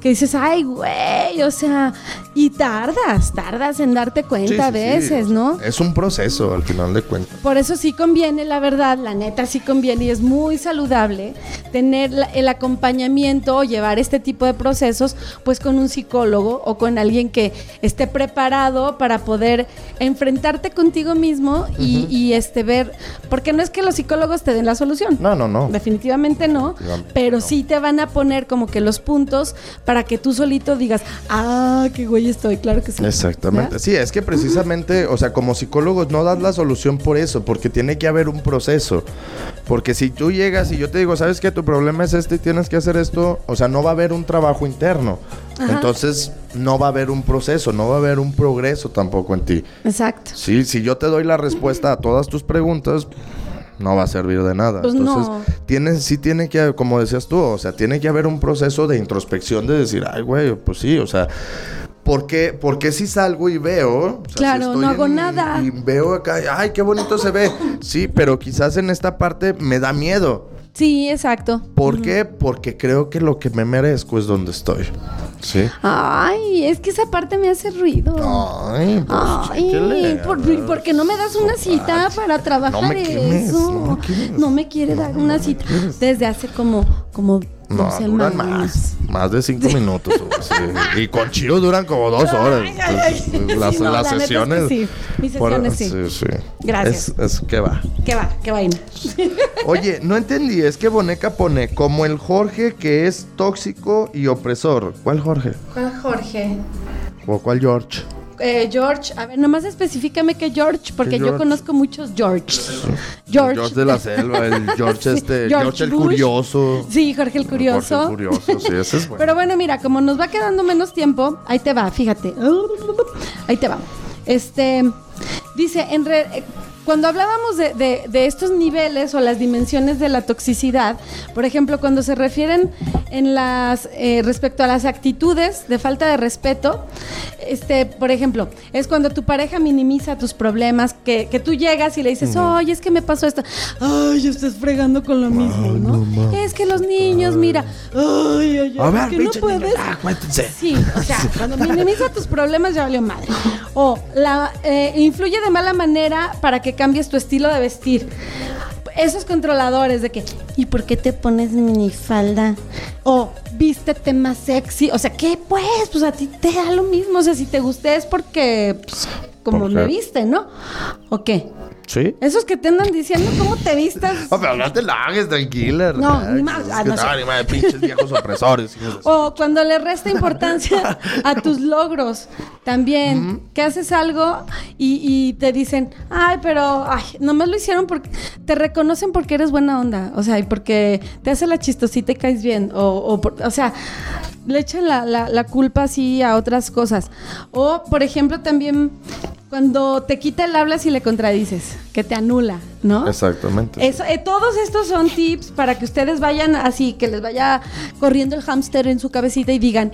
que dices, ay, güey, o sea, y tardas, tardas en darte cuenta Sí, veces, ¿no? Es un proceso al final de cuentas. Por eso sí conviene, la verdad, la neta sí conviene y es muy saludable tener el acompañamiento o llevar este tipo de procesos pues con un psicólogo o con alguien que esté preparado para poder enfrentarte contigo mismo y, y, este ver, porque no es que los psicólogos te den la solución. No, no, no. Definitivamente no, Definitivamente pero no. sí te van a poner como que los puntos para que tú solito digas, ah, qué güey estoy, claro que sí. Exactamente. ¿Ya? Sí, es que precisamente, o sea, como psicólogos no das la solución por eso, porque tiene que haber un proceso. Porque si tú llegas y yo te digo, ¿sabes qué? Tu problema es este y tienes que hacer esto, o sea, no va a haber un trabajo interno. Entonces, no va a haber un proceso, no va a haber un progreso tampoco en ti. Exacto. Sí, si yo te doy la respuesta a todas tus preguntas, no va a servir de nada. Pues Entonces, no. tiene, sí tiene que, como decías tú, o sea, tiene que haber un proceso de introspección de decir, ay, güey, pues sí, o sea, ¿por qué, por qué si salgo y veo? O sea, si Claro, no hago nada. Y veo acá, ay, qué bonito se ve. Sí, pero quizás en esta parte me da miedo. Sí, exacto. ¿Por qué? Porque creo que lo que me merezco es donde estoy. Sí. Ay, es que esa parte me hace ruido. Ay, pues, Ay. ¿por, por qué no me das una cita para trabajar No me quemes, eso? no me quemes. No me quiere dar una cita desde hace como, como No, 12 duran más. Más de cinco minutos. sí. Y con Chiro duran como dos horas. Las Sí, no, las la neta es que sesiones. sí. Mis por- sesiones sí. Sí, sí. Gracias. Es, es que va. ¿Qué va? ¿Qué vaina? Oye, no entendí. Es que Boneca pone como el Jorge que es tóxico y opresor. ¿Cuál Jorge? ¿Cuál Jorge? ¿O cuál George? Eh, George, a ver, nomás específicame que George, porque ¿Qué yo conozco muchos George. George. George de la Selva, el George este, George George, el Bush. Curioso. Sí, Jorge el Curioso. Jorge el Curioso, sí, ese es bueno. Pero bueno, mira, como nos va quedando menos tiempo, ahí te va, fíjate. Ahí te va. Este, dice, en re- cuando hablábamos de, de- de estos niveles o las dimensiones de la toxicidad, por ejemplo, cuando se refieren en las eh, respecto a las actitudes de falta de respeto, este, por ejemplo, es cuando tu pareja minimiza tus problemas, que, que tú llegas y le dices, oye, es que me pasó esto. Ay, estás fregando con lo mismo, ¿no? Es que los niños, mira, ay, ay, ay, A ver, es que no puedes. ah. Sí, o sea, cuando minimiza tus problemas ya valió madre. O la eh, influye de mala manera para que cambies tu estilo de vestir. Esos controladores de que, ¿y por qué te pones minifalda? O vístete más sexy. O sea, ¿qué pues? Pues a ti te da lo mismo. O sea, si te guste es porque, pues, como ¿Por me viste, ¿no? ¿O qué? ¿Sí? Esos que te andan diciendo cómo te vistas. No, pero no te la hagas, tranquila. No, ni más. Ah, no sé. no, ni más, pinches viejos opresores. de O cuando le resta importancia a tus logros. También, que haces algo y, y te dicen, ay, pero ay, nomás lo hicieron porque te reconocen porque eres buena onda. O sea, y porque te hace la chistosita y caes bien. O, o, por- o sea, le echan la, la- la culpa así a otras cosas. O, por ejemplo, también cuando te quita el habla si le contradices, que te anula, ¿no? Exactamente. Eso, eh, todos estos son tips para que ustedes vayan así, que les vaya corriendo el hámster en su cabecita y digan,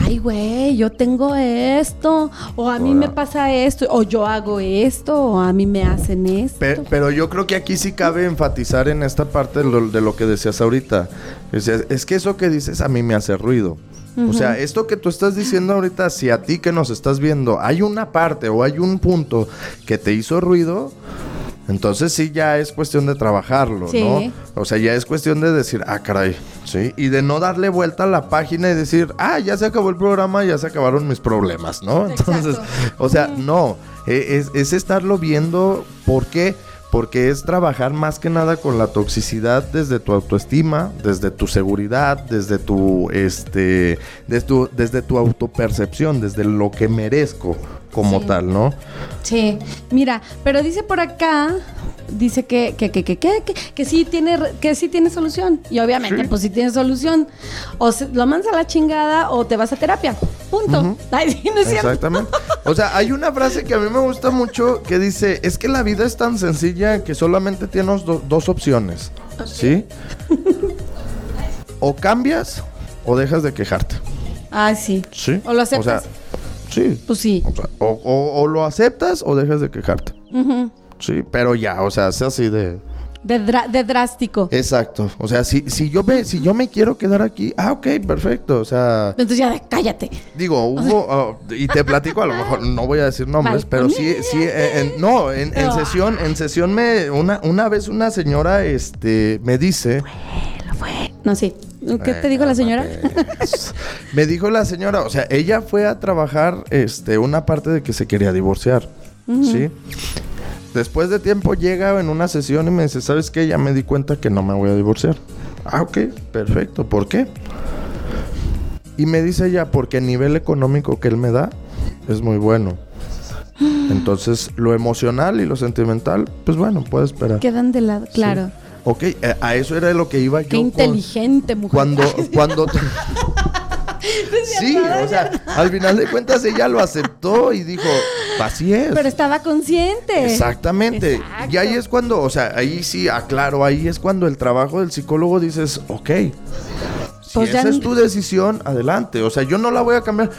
ay, güey, yo tengo esto, o a mí me pasa esto, o yo hago esto, o a mí me hacen esto. Pe- pero yo creo que aquí sí cabe enfatizar en esta parte de lo, de lo que decías ahorita. Decías, es que eso que dices a mí me hace ruido. O sea, esto que tú estás diciendo ahorita, si a ti que nos estás viendo hay una parte o hay un punto que te hizo ruido, entonces sí ya es cuestión de trabajarlo, Sí. ¿no? O sea, ya es cuestión de decir, ah, caray, ¿sí? Y de no darle vuelta a la página y decir, ah, ya se acabó el programa, ya se acabaron mis problemas, ¿no? Entonces, Exacto. o sea, no, e- es, es estarlo viendo, ¿por qué? Porque es trabajar más que nada con la toxicidad desde tu autoestima, desde tu seguridad, desde tu, este, desde tu, desde tu autopercepción, desde lo que merezco como Sí. tal, ¿no? Sí, mira, pero dice por acá, dice que, que, que, que, que, que, que sí tiene, que sí tiene solución. Y obviamente, Sí. pues sí tiene solución. O se- lo mandas a la chingada o te vas a terapia. Punto. Ay, sí, no es cierto. Exactamente. O sea, hay una frase que a mí me gusta mucho que dice, es que la vida es tan sencilla que solamente tienes do- dos opciones, ¿sí? o cambias o dejas de quejarte, Ay, sí. ¿sí? O lo aceptas. O sea, sí. Pues sí. O, sea, o- lo aceptas o dejas de quejarte, Ujú. ¿Sí? Pero ya, o sea, sea así de... de, drástico. Exacto. O sea, si, si, yo me, si yo me quiero quedar aquí, ah, ok, perfecto. O sea... Entonces ya, cállate. Digo, hubo, ah, y te platico, a lo mejor no voy a decir nombres, Vale. pero sí, sí, eh, en- no, en, en sesión, en sesión me, una, una vez una señora, este, me dice, No, sí. ¿Qué te dijo la señora? Pues, me dijo la señora, o sea, ella fue a trabajar, este, una parte de que se quería divorciar, ¿sí? Después de tiempo llega en una sesión y me dice, ¿sabes qué? Ya me di cuenta que no me voy a divorciar. Ah, ok, perfecto. ¿Por qué? Y me dice ella, porque el nivel económico que él me da es muy bueno. Entonces, lo emocional y lo sentimental, pues bueno, puede esperar. Quedan de lado, claro. ok, eh, a eso era lo que iba yo Qué con- inteligente, mujer. Cuando, cuando... sí, o sea, al final de cuentas ella lo aceptó y dijo, así es. Pero estaba consciente. Exactamente. Exacto. Y ahí es cuando, o sea, ahí sí, aclaro, ahí es cuando el trabajo del psicólogo dices, ok. Si Pues esa es tu decisión, adelante. O sea, yo no la voy a cambiar.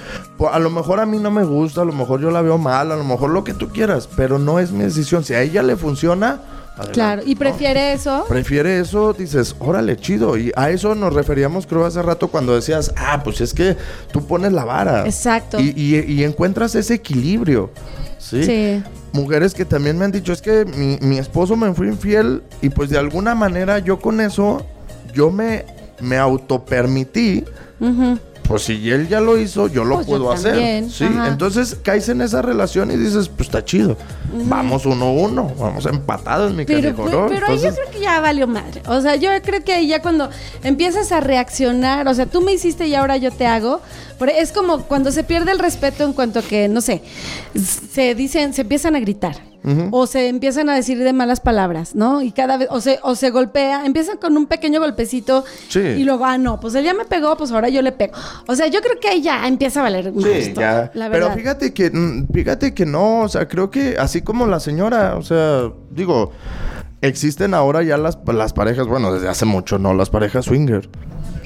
A lo mejor a mí no me gusta, a lo mejor yo la veo mal, a lo mejor lo que tú quieras, pero no es mi decisión. Si a ella le funciona, adelante, Claro, y ¿no? prefiere eso. Prefiere eso, dices, órale, chido. Y a eso nos referíamos, creo, hace rato cuando decías, ah, pues es que tú pones la vara. Exacto. Y, y- y encuentras ese equilibrio. ¿sí? Sí. Mujeres que también me han dicho, es que mi, mi esposo me fue infiel y pues de alguna manera yo con eso, yo me, me autopermití. Ujú. Pues si él ya lo hizo, yo lo Pues yo puedo hacer. Sí, ajá. entonces caes en esa relación y dices, pues está chido. Vamos uno a uno, vamos empatados, mi Pero, canijo, pero, pero ahí yo creo que ya valió madre. O sea, yo creo que ahí ya cuando empiezas a reaccionar, o sea, tú me hiciste y ahora yo te hago. pero es como cuando se pierde el respeto en cuanto que, no sé, se dicen, se empiezan a gritar. O se empiezan a decir de malas palabras, ¿no? Y cada vez, o se, o se golpea, empiezan con un pequeño golpecito Sí. y luego, ah, no, pues él ya me pegó, pues ahora yo le pego. O sea, yo creo que ahí ya empieza a valer Sí, ya. la Pero fíjate que, mm, fíjate que no, o sea, creo que así como la señora, o sea, digo, existen ahora ya las, las parejas, bueno, desde hace mucho, ¿no? Las parejas swinger.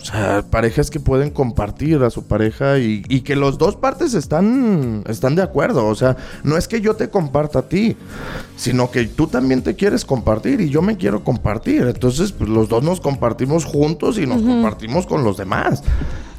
O sea, parejas que pueden compartir a su pareja y, y que los dos partes están, están de acuerdo. O sea, no es que yo te comparta a ti, sino que tú también te quieres compartir y yo me quiero compartir. Entonces, pues, los dos nos compartimos juntos y nos compartimos con los demás.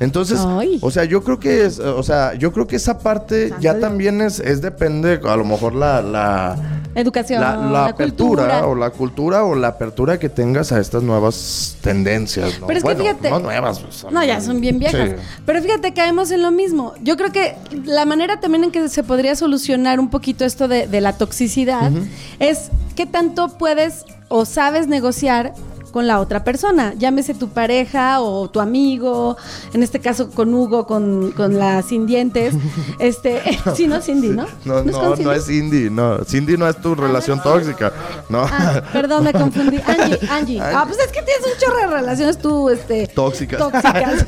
Entonces, Ay. o sea, yo creo que es, o sea, yo creo que esa parte ya Dios. también es, es depende, a lo mejor la, la, Educación, la, la, la apertura cultura. o la cultura o la apertura que tengas a estas nuevas tendencias, ¿no? Pero es que fíjate- no nuevas, pues, No, ya son bien viejas. Sí. Pero fíjate, caemos en lo mismo. Yo creo que la manera también en que se podría solucionar un poquito esto de, de la toxicidad es qué tanto puedes o sabes negociar con la otra persona, llámese tu pareja o tu amigo, en este caso con Hugo, con, con la sin dientes, este, sí, no, Cindy, ¿no? No, es no, con no, es Cindy, no. Cindy no es tu relación tóxica, no. Ah, perdón, me confundí. Angie, Angie. Ah, pues es que tienes un chorro de relaciones tú, este. Tóxicas. Tóxicas.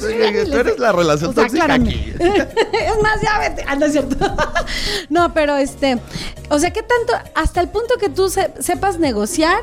Tú eres la relación O sea, tóxica aclárame. aquí. es más, ya vete. Ah, no es cierto. no, pero este. O sea, ¿qué tanto? Hasta el punto que tú se- sepas negociar.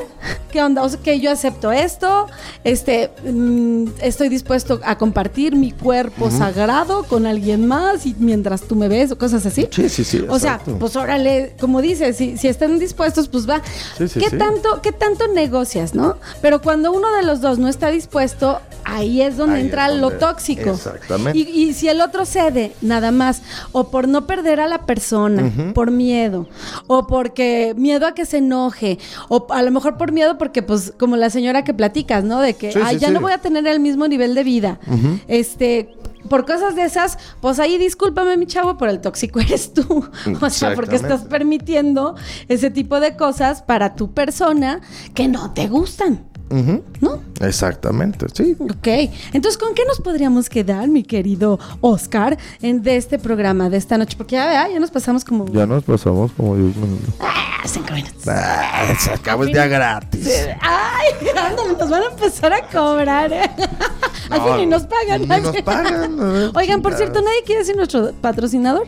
¿Qué onda? O sea, que yo acepto esto. Este. mm, estoy dispuesto a compartir mi cuerpo sagrado con alguien más y mientras tú me ves o cosas así. Sí, sí, sí. O sea, pues órale, como dices, si, si están dispuestos, pues va. Sí, sí, ¿Qué sí. tanto, qué tanto negocias, no? Pero cuando uno de los dos no está dispuesto, ahí es donde Ahí es entra lo tóxico. Exactamente. Y, y si el otro cede, nada más, o por no perder a la persona, por miedo, o porque miedo a que se enoje, o a lo mejor por miedo porque, pues, como la señora que platicas, ¿no? De que, Sí, "Ay, sí, ya sí. no voy a tener el mismo nivel de vida. Este. Por cosas de esas, pues ahí discúlpame, mi chavo, pero el tóxico eres tú. O sea, porque estás permitiendo ese tipo de cosas para tu persona que no te gustan, ¿no? Exactamente, sí. Ok, entonces, ¿con qué nos podríamos quedar, mi querido Oscar, en, de este programa de esta noche? Porque ya, vea, ya nos pasamos como Ya nos pasamos como 10 minutos. ah, cinco minutos. Ah, se acabó el día gratis. Ay, ándale, nos van a empezar a cobrar, ¿eh? Al fin ni nos pagan. Ni nos pagan. a ver, Oigan, por cierto, nadie quiere ser nuestro patrocinador.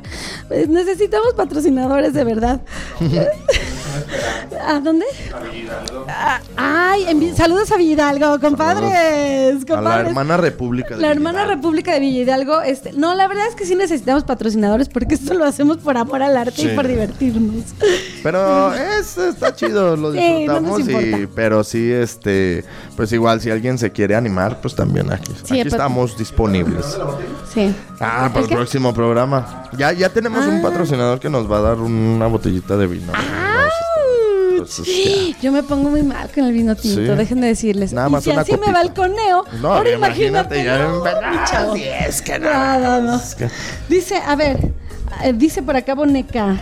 Eh, Necesitamos patrocinadores de verdad. ¿A dónde? Ah, Ay, envi- saludos a Villa Hidalgo, compadres. A la compadres. hermana república de La hermana. República de Villa Hidalgo, este, no, la verdad es que sí necesitamos patrocinadores porque esto lo hacemos por amor al arte Sí. y por divertirnos. Pero es, está chido, lo Sí, disfrutamos. no y, pero sí, este, pues igual si alguien se quiere animar, pues también aquí, Sí, aquí estamos disponibles. Sí. Ah, para el próximo programa. Ya, ya tenemos un Ah. patrocinador que nos va a dar una botellita de vino. Entonces, ya. Yo me pongo muy mal con el vino tinto, Sí. dejen de decirles. Nada y más si una así me copita. balconeo, No, ahora imagínate, imagínate. no, no. es que- Dice, a ver, eh, dice por acá Boneca.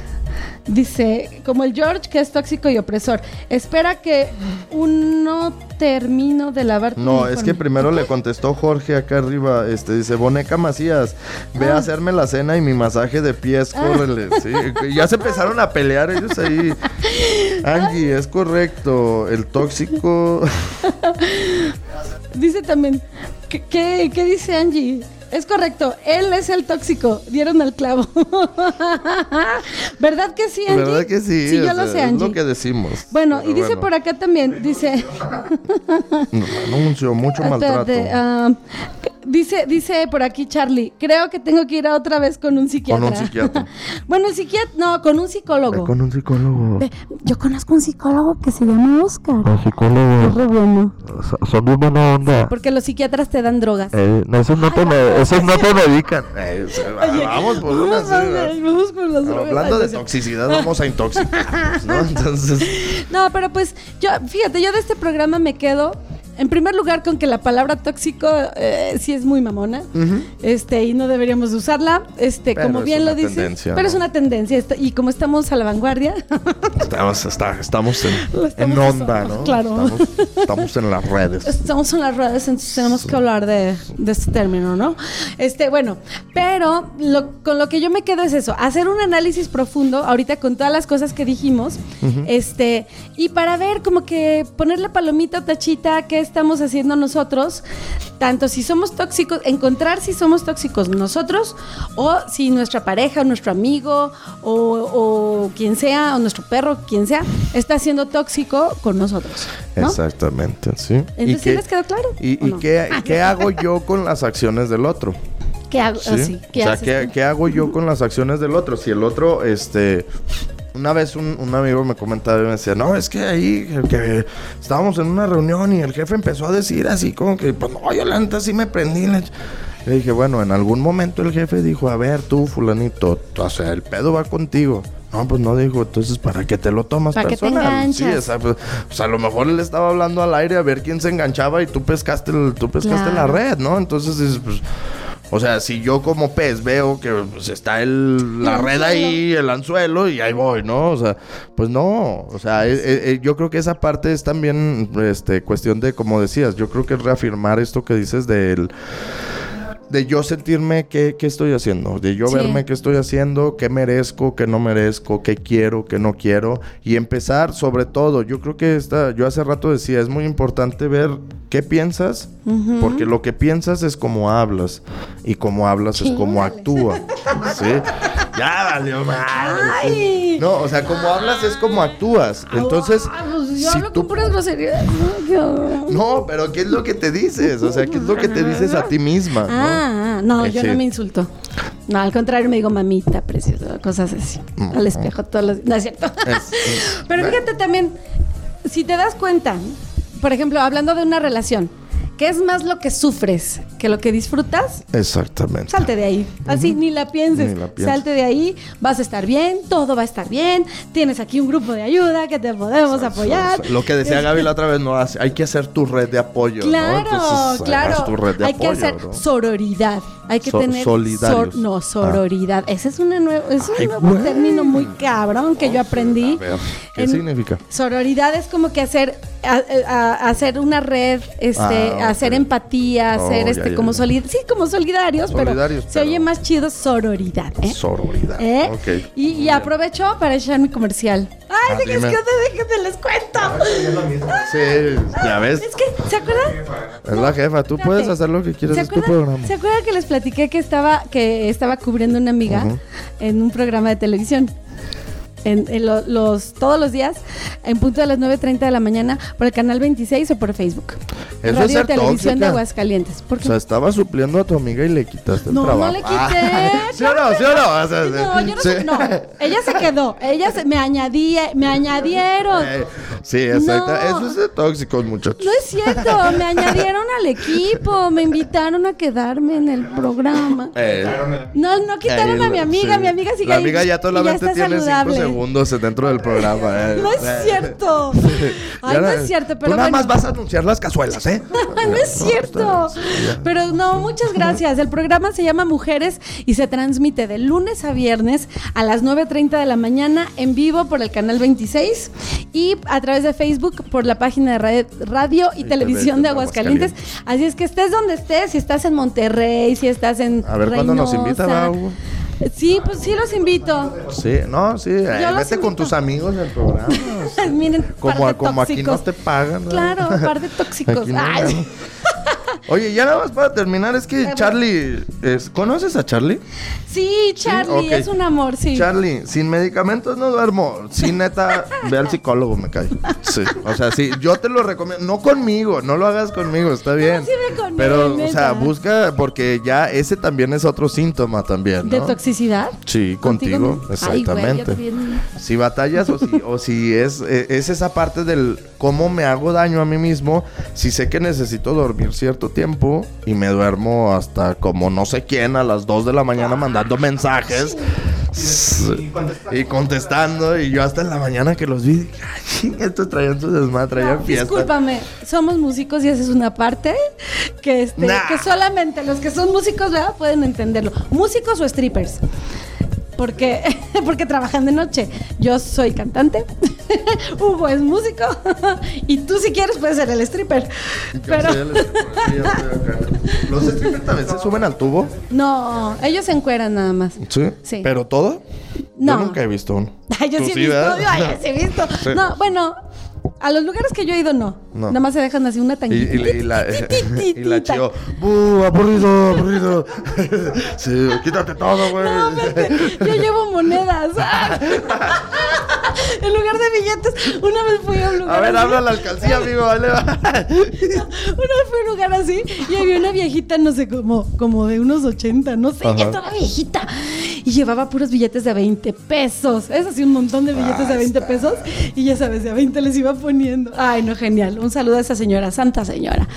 Dice, como el George que es tóxico y opresor. Espera que uno termino de lavar tu No, es uniforme". que primero le contestó Jorge acá arriba, este dice, Boneca Macías, ve Ah. a hacerme la cena y mi masaje de pies, córrele. Sí, ya se empezaron a pelear ellos ahí. Angie, es correcto, el tóxico... Dice también, ¿qué, qué, qué dice Angie? Es correcto, él es el tóxico. Dieron al clavo. ¿Verdad que sí, Angie? ¿Verdad que sí? Sí, yo lo sé, Es Angie. lo que decimos. Bueno, Pero y dice bueno, por acá también, dice... No, anuncio, mucho maltrato. Ah, dice, dice por aquí Charlie, creo que tengo que ir a otra vez con un psiquiatra. Con un psiquiatra. bueno, el psiquiatra, no, con un psicólogo. Con un psicólogo. Ve, Yo conozco un psicólogo que se llama Oscar. Los psicólogos Es re bueno. so- son buena onda. Porque los psiquiatras te dan drogas. Eh, no, esos, no te me- esos no te medican. Eh, vamos por una Vamos, vamos, serie. vamos con las drogas. Hablando de toxicidad, vamos a intoxicarnos, ¿no? Entonces, No, pero pues, yo, fíjate, yo de este programa me quedo. En primer lugar, con que la palabra tóxico eh, sí es muy mamona. Este, y no deberíamos usarla. Este, Pero como bien lo dice. tendencia, Pero ¿no? es una tendencia. esta- Y como estamos a la vanguardia, estamos, está- estamos en, Lo estamos en onda, ¿no? claro. Estamos, estamos en las redes. estamos en las redes, entonces tenemos que hablar de, de este término, ¿no? Este, bueno, pero lo- con lo que yo me quedo es eso, hacer un análisis profundo, ahorita con todas las cosas que dijimos, este, y para ver como que ponerle palomita o tachita qué estamos haciendo nosotros, tanto si somos tóxicos, encontrar si somos tóxicos nosotros, o si nuestra pareja, o nuestro amigo, o, o quien sea, o nuestro perro, quien sea, está siendo tóxico con nosotros. ¿no? Exactamente, sí. Entonces, ¿sí les quedó claro? ¿Y, ¿O y qué, qué hago yo con las acciones del otro? ¿Qué hago? ¿Sí? Ah, sí, ¿qué o sea, haces ¿qué, tú? qué hago yo con las acciones del otro? Si el otro, este... Una vez un, un amigo me comentaba y me decía, no, es que ahí que, estábamos en una reunión y el jefe empezó a decir así como que, pues no, yo la neta sí me prendí. Le, dije, bueno, en algún momento el jefe dijo, a ver, tú, fulanito, o sea, el pedo va contigo. No, pues no dijo, entonces, ¿para qué te lo tomas ¿Para te personal? sí, o sea, pues, sea, a lo mejor él estaba hablando al aire a ver quién se enganchaba y tú pescaste, el- tú pescaste la red, ¿no? Entonces, dices, pues... O sea, si yo como pez veo que pues, está el, la red ahí, el anzuelo, y ahí voy, ¿no? O sea, pues no. O sea, eh, eh, eh, yo creo que esa parte es también este, cuestión de, como decías, yo creo que es reafirmar esto que dices del de yo sentirme qué, qué estoy haciendo, de yo Sí. verme qué estoy haciendo, qué merezco, qué no merezco, qué quiero, qué no quiero y empezar sobre todo, yo creo que esta, yo hace rato decía, es muy importante ver qué piensas, porque lo que piensas es como hablas y como hablas es como actúa, ¿sí? Ya valió madre. Ay. No, o sea, como hablas es como actúas, entonces Ah, pues yo si hablo tú con puras groserías. ¿no? Pero ¿qué es lo que te dices? O sea, ¿qué es lo que te dices a ti misma? ¿no? Ah, no, yo sí. no me insulto. No, al contrario, me digo mamita, preciosa, cosas así. Mm, Al espejo todos los No es cierto. Es- Pero fíjate también, si te das cuenta, por ejemplo, hablando de una relación, ¿qué es más lo que sufres que lo que disfrutas? Exactamente. Salte de ahí. Así, ni la pienses. Ni la pienses. Salte de ahí, vas a estar bien, todo va a estar bien. Tienes aquí un grupo de ayuda que te podemos apoyar. Lo que decía Gaby la otra vez, no hace- hay que hacer tu red de apoyo. ¿no? Claro, Entonces, claro. tu red de Hay que hacer ¿no? sororidad. Hay que So- tener solidarios. sor- no, sororidad. Ese es, una es un Ay, nuevo güey. término muy cabrón que yo aprendí. A ver, ¿qué En- significa? Sororidad es como que hacer a- a- hacer una red, este, Ah, hacer empatía, Oh, hacer ya, este ya, como ya. solid, sí, como solidarios, Solidarios, pero se oye más chido sororidad, ¿eh? Sororidad. ¿Eh? Y, aprovecho para echar mi comercial. Ay, Ah, de que es que te déjenme les cuento. Sí, ya ves. Es que, ¿se acuerdan? Es la jefa. Tú puedes hacer lo que quieras. ¿Se Es tu programa. ¿Se acuerdan que les platiqué que estaba, que estaba cubriendo una amiga en un programa de televisión? En, en lo- los, todos los días, en punto de las 9.30 de la mañana, por el canal 26 o por Facebook. Eso es Radio ser Televisión de tóxica. Aguascalientes. ¿Por O qué? sea, estaba supliendo a tu amiga y le quitaste el No, no trabajo. le quité. Ah, ¿Sí o no? ¿Sí o no? O sea, No, yo no sí. sé, no. Ella se quedó. Ella se, me añadía, me añadieron. Eh, Sí, exacto. No. Eso es de tóxicos, muchachos. No es cierto, me añadieron al equipo, me invitaron a quedarme en el programa. Eh, No, no quitaron Eh, a mi amiga, sí. mi amiga sigue La amiga ya solamente tiene cinco saludable. Segundos dentro del programa. eh. No es cierto. Ay, no es cierto, pero Tú nada bueno. más vas a anunciar las cazuelas, ¿eh? no es cierto. Pero no, muchas gracias. El programa se llama Mujeres y se transmite de lunes a viernes a las 9.30 de la mañana en vivo por el canal 26 y a través de Facebook por la página de radio, radio y, Y televisión de Aguascalientes. Así es que estés donde estés, si estás en Monterrey, si estás en A ver cuándo nos invita, Hugo. Sí, pues sí los invito. Sí, no, sí. eh, Yo vete con tus amigos del programa. Miren, par Como, de como aquí no te pagan. ¿no? Claro, par de tóxicos. No Ay, ganan. Oye, ya nada más para terminar, es que Charlie, es- ¿conoces a Charlie? Sí, Charlie, es un amor, sí. Charlie, sin medicamentos no duermo. Sí, neta, ve al psicólogo, me cae. Sí, o sea, sí, yo te lo recomiendo. No conmigo, no lo hagas conmigo, está bien. sí ve con Pero, o sea, busca, porque ya ese también es otro síntoma también, ¿De ¿no? toxicidad? Sí, contigo, ¿Contigo? Ay, güey, exactamente. si batallas o si, o si es, eh, es esa parte del cómo me hago daño a mí mismo, si sé que necesito dormir cierto tiempo y me duermo hasta como no sé quién a las 2 de la mañana mandando mensajes Y contesta- y contestando y yo hasta en la mañana que los vi, dije, "Ay, ching, estos traían su desmadre, traían fiesta. Discúlpame, somos músicos y esa es una parte que, este, Nah. que solamente los que son músicos ¿verdad? pueden entenderlo. Músicos o strippers. Porque, porque trabajan de noche. Yo soy cantante, Hugo es músico y tú si quieres puedes ser el stripper. Pero soy el-. Los strippers también se suben al tubo. no, ellos se encueran nada más. Sí. Sí. Pero todo. No. Yo nunca he visto uno. Yo sí he visto, yo sí he visto. No, bueno, a los lugares que yo he ido no. No. Nada más se dejan así una Y, tanguita. y, y la, y la chío, ¡bu! Aburrido, aburrido. Sí, quítate todo, güey. No, yo llevo monedas. en lugar de billetes, una vez fui a un lugar. A ver, habla la alcancía, amigo. Vale, va. Una vez fui a un lugar así y había una viejita, no sé, como, como de unos 80, no sé, Ajá. ya estaba viejita. Y llevaba puros billetes de 20 pesos. Es así un montón de billetes de 20 pesos. Y ya sabes, de a 20 les iba poniendo. Ay, no, genial. Un saludo a esa señora, santa señora.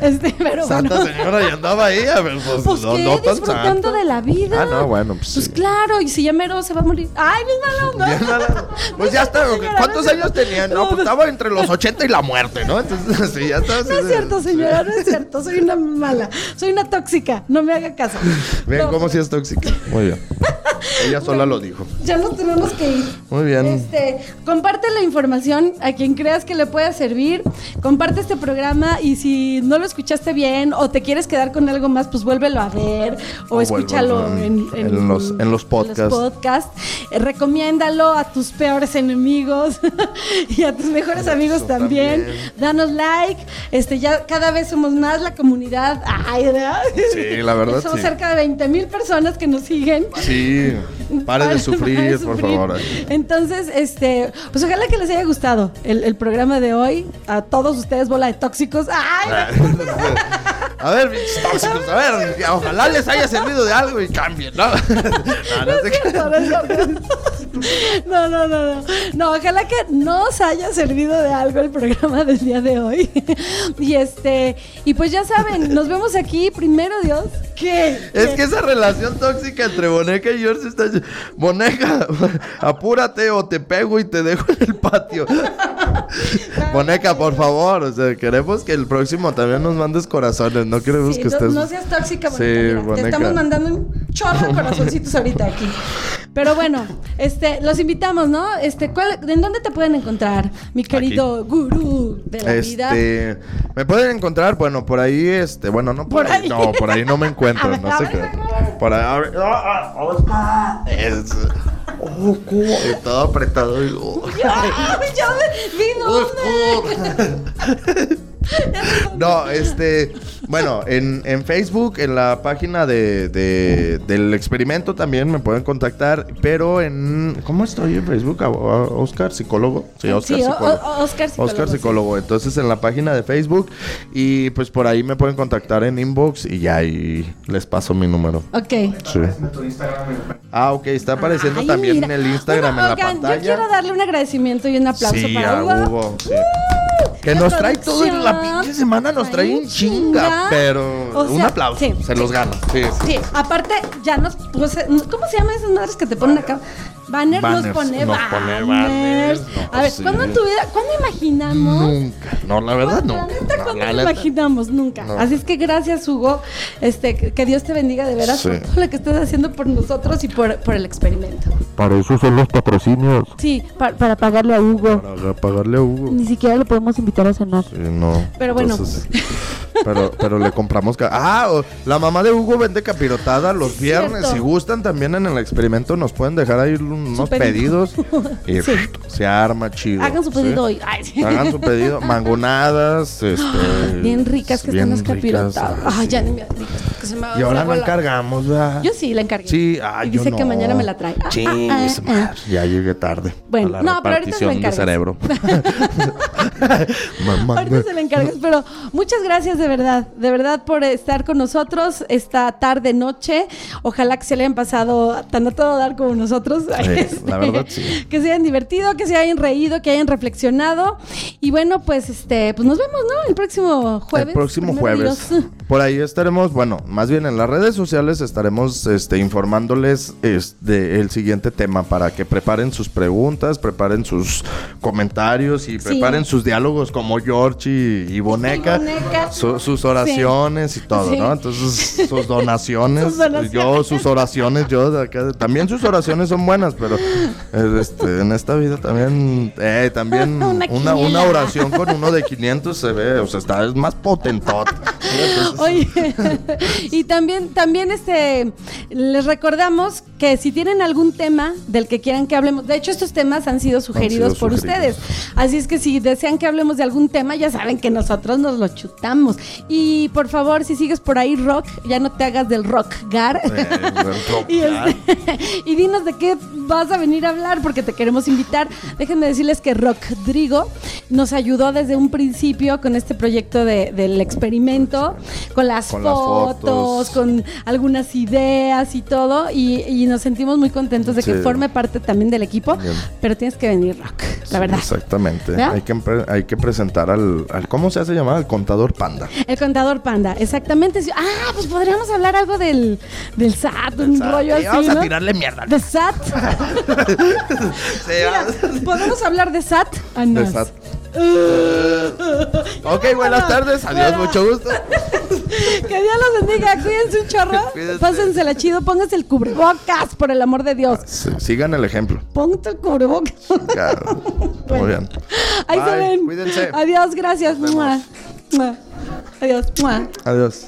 Este, pero Santa bueno. señora y andaba ahí. A ver, pues, Pues no, no tan disfrutando santa. de la vida. Ah, no, bueno, pues Pues sí. claro, y si ya mero se va a morir. Ay, bien mala onda. Pues ya está. Señora, ¿Cuántos no años tenía? No, pues estaba entre los 80 y la muerte, ¿no? Entonces, sí, ya está. No es cierto, señora, no es cierto. Soy una mala. Soy una tóxica. No me haga caso. Ven No, cómo si es tóxica. Muy bien. Ella sola lo dijo. Ya nos tenemos que ir. Muy bien. Este, comparte la información a quien creas que le pueda servir. Comparte este programa y si no lo escuchaste bien o te quieres quedar con algo más, pues vuélvelo a ver o, O escúchalo en, en- en los- en los podcasts. podcasts. Eh, recomiéndalo a tus peores enemigos y a tus mejores amigos también. también. Danos like. Este, ya cada vez somos más la comunidad. Ay, ¿verdad? Sí, la verdad, Somos sí. cerca de 20 mil personas que nos siguen. Sí. Pare de sufrir, Pare de por sufrir. favor. Entonces, este, pues ojalá que les haya gustado el, el programa de hoy. A todos ustedes, bola de tóxicos. ¡Ay! A ver, tóxicos, a ver, ojalá les haya servido de algo y cambien, ¿no? No, no sé qué. No, no, no, no. No, no, no, no. No, ojalá que nos haya servido de algo el programa del día de hoy. Y este, y pues ya saben, nos vemos aquí, primero Dios. ¿Qué? Es que esa relación tóxica entre Boneca y George está... Boneca, apúrate o te pego y te dejo en el patio. Boneca, por favor, o sea, queremos que el próximo también nos mandes corazones, no queremos Sí, que no, estés... no seas tóxica, Sí, mira, Boneca. Te estamos mandando un chorro de corazoncitos ahorita aquí. Pero bueno, este, los invitamos, ¿no? Este, ¿cuál, ¿en dónde te pueden encontrar, mi querido gurú de la vida? Este, me pueden encontrar, bueno, por ahí, este, bueno, no por, Por ahí, ahí. no, por ahí no me encuentro, ver, no sé qué. Por ahí, a ver, ah, ah, Oscar. Es, oh, apretado. y, oh. ¡Ay, ya me-! No, este, bueno, en, en Facebook, en la página de, de- del experimento también me pueden contactar, pero en, ¿cómo estoy en Facebook? ¿A- a- Oscar Psicólogo. Sí, Oscar Sí, o- Psicólogo. o- Oscar Psicólogo, Oscar sí. Psicólogo. Entonces en la página de Facebook y pues por ahí me pueden contactar en inbox y ya ahí les paso mi número. Ok. Sí. Ah, ok, está apareciendo Ay, también mira. en el Instagram, Bueno, en la oigan, pantalla. Yo quiero darle un agradecimiento y un aplauso sí, para Hugo. Hugo, sí. Que nos trae todo en la pinche semana, nos trae en chinga, chinga. pero O un aplauso, sí, se los gana. Sí, sí. Sí, aparte ya nos puse, ¿cómo se llaman esas madres que te ponen acá? Banner nos Banners, pone nos banners. pone banners, no, a ver, sí. ¿cuándo en tu vida, cuándo imaginamos? Nunca. No, la verdad, La No, ¿cuándo la lo imaginamos? Nunca. No. Así es que gracias, Hugo. Este, que Dios te bendiga de veras Sí. por todo lo que estás haciendo por nosotros y por, por el experimento. Para eso son los patrocinios. Sí, Pa- para pagarle a Hugo. Para pagarle a Hugo. Ni siquiera le podemos invitar a cenar. Sí, no. Pero bueno. Entonces, pero, pero le compramos. ca- Ah, la mamá de Hugo vende capirotada los viernes. Cierto. Si gustan también en el experimento, nos pueden dejar ahí unos pedidos. Y Sí. se arma chido. hagan su ¿sí? pedido hoy. Ay, sí. Hagan su pedido. Mangonadas. Este, Bien ricas que bien están las Ay, ya ni me porque se me Y ahora a no encargamos, ¿verdad? Yo sí la encargué. Sí, ah, Y yo dice que mañana me la trae. Sí, ah, ah, ah. ya llegué tarde. Bueno, a la no, pero ahorita la cerebro. Mamá, Ahorita se la encargas, pero muchas gracias de verdad, de verdad por estar con nosotros esta tarde, noche. Ojalá que se le hayan pasado tan a todo dar como nosotros. Sí, la verdad, sí. Que se hayan divertido, que se hayan reído, que hayan reflexionado. Y bueno, pues este, pues nos vemos, ¿no? El próximo jueves. El próximo jueves. Dios. Por ahí estaremos, bueno, más bien en las redes sociales estaremos este, informándoles este, el siguiente tema para que preparen sus preguntas, preparen sus comentarios y Sí. preparen sus diálogos como George y, y Boneca, Boneca. su- sus oraciones y todo, Sí. ¿no? Entonces, sus donaciones, Sus donaciones. yo, sus oraciones, yo de acá, también sus oraciones son buenas, pero eh, este, en esta vida también, eh, también Una una, una, quiniela. oración con uno de 500 se ve, o sea, está es más potentote. Oye, y también, también este, les recordamos que si tienen algún tema del que quieran que hablemos, de hecho estos temas han sido sugeridos sido por sugeridos. ustedes, así es que si desean que hablemos de algún tema, ya saben que nosotros nos lo chutamos. Y por favor, si sigues por ahí rock, ya no te hagas del rock gar. Eh, rock y, gar. este- y dinos de qué vas a venir a hablar porque te queremos invitar. Déjenme decirles que Rodrigo nos ayudó desde un principio con este proyecto de- del experimento, con las, Con las fotos, con algunas ideas y todo. Y, y nos sentimos muy contentos de que forme parte también del equipo. Bien. Pero tienes que venir, Rock, la Sí, verdad. Exactamente. ¿Verdad? Hay que, hay que presentar al, al- ¿Cómo se hace llamar? Al contador panda. El contador panda, exactamente. Ah, pues podríamos hablar algo del, del SAT, un SAT. rollo Sí, así. vamos a tirarle mierda. ¿De SAT? Mira, ¿podemos hablar de SAT? Ah, no. De SAT. ok, buenas tardes. Adiós, Bueno. mucho gusto. Que Dios los bendiga, cuídense un chorro. Cuídense. Pásensela chido, pónganse el cubrebocas, por el amor de Dios. Sí, sigan el ejemplo. Ponte el cubrebocas. Claro. Muy bien. Ahí se ven. cuídense. Adiós, gracias. Mua. Adiós. Mua. Adiós.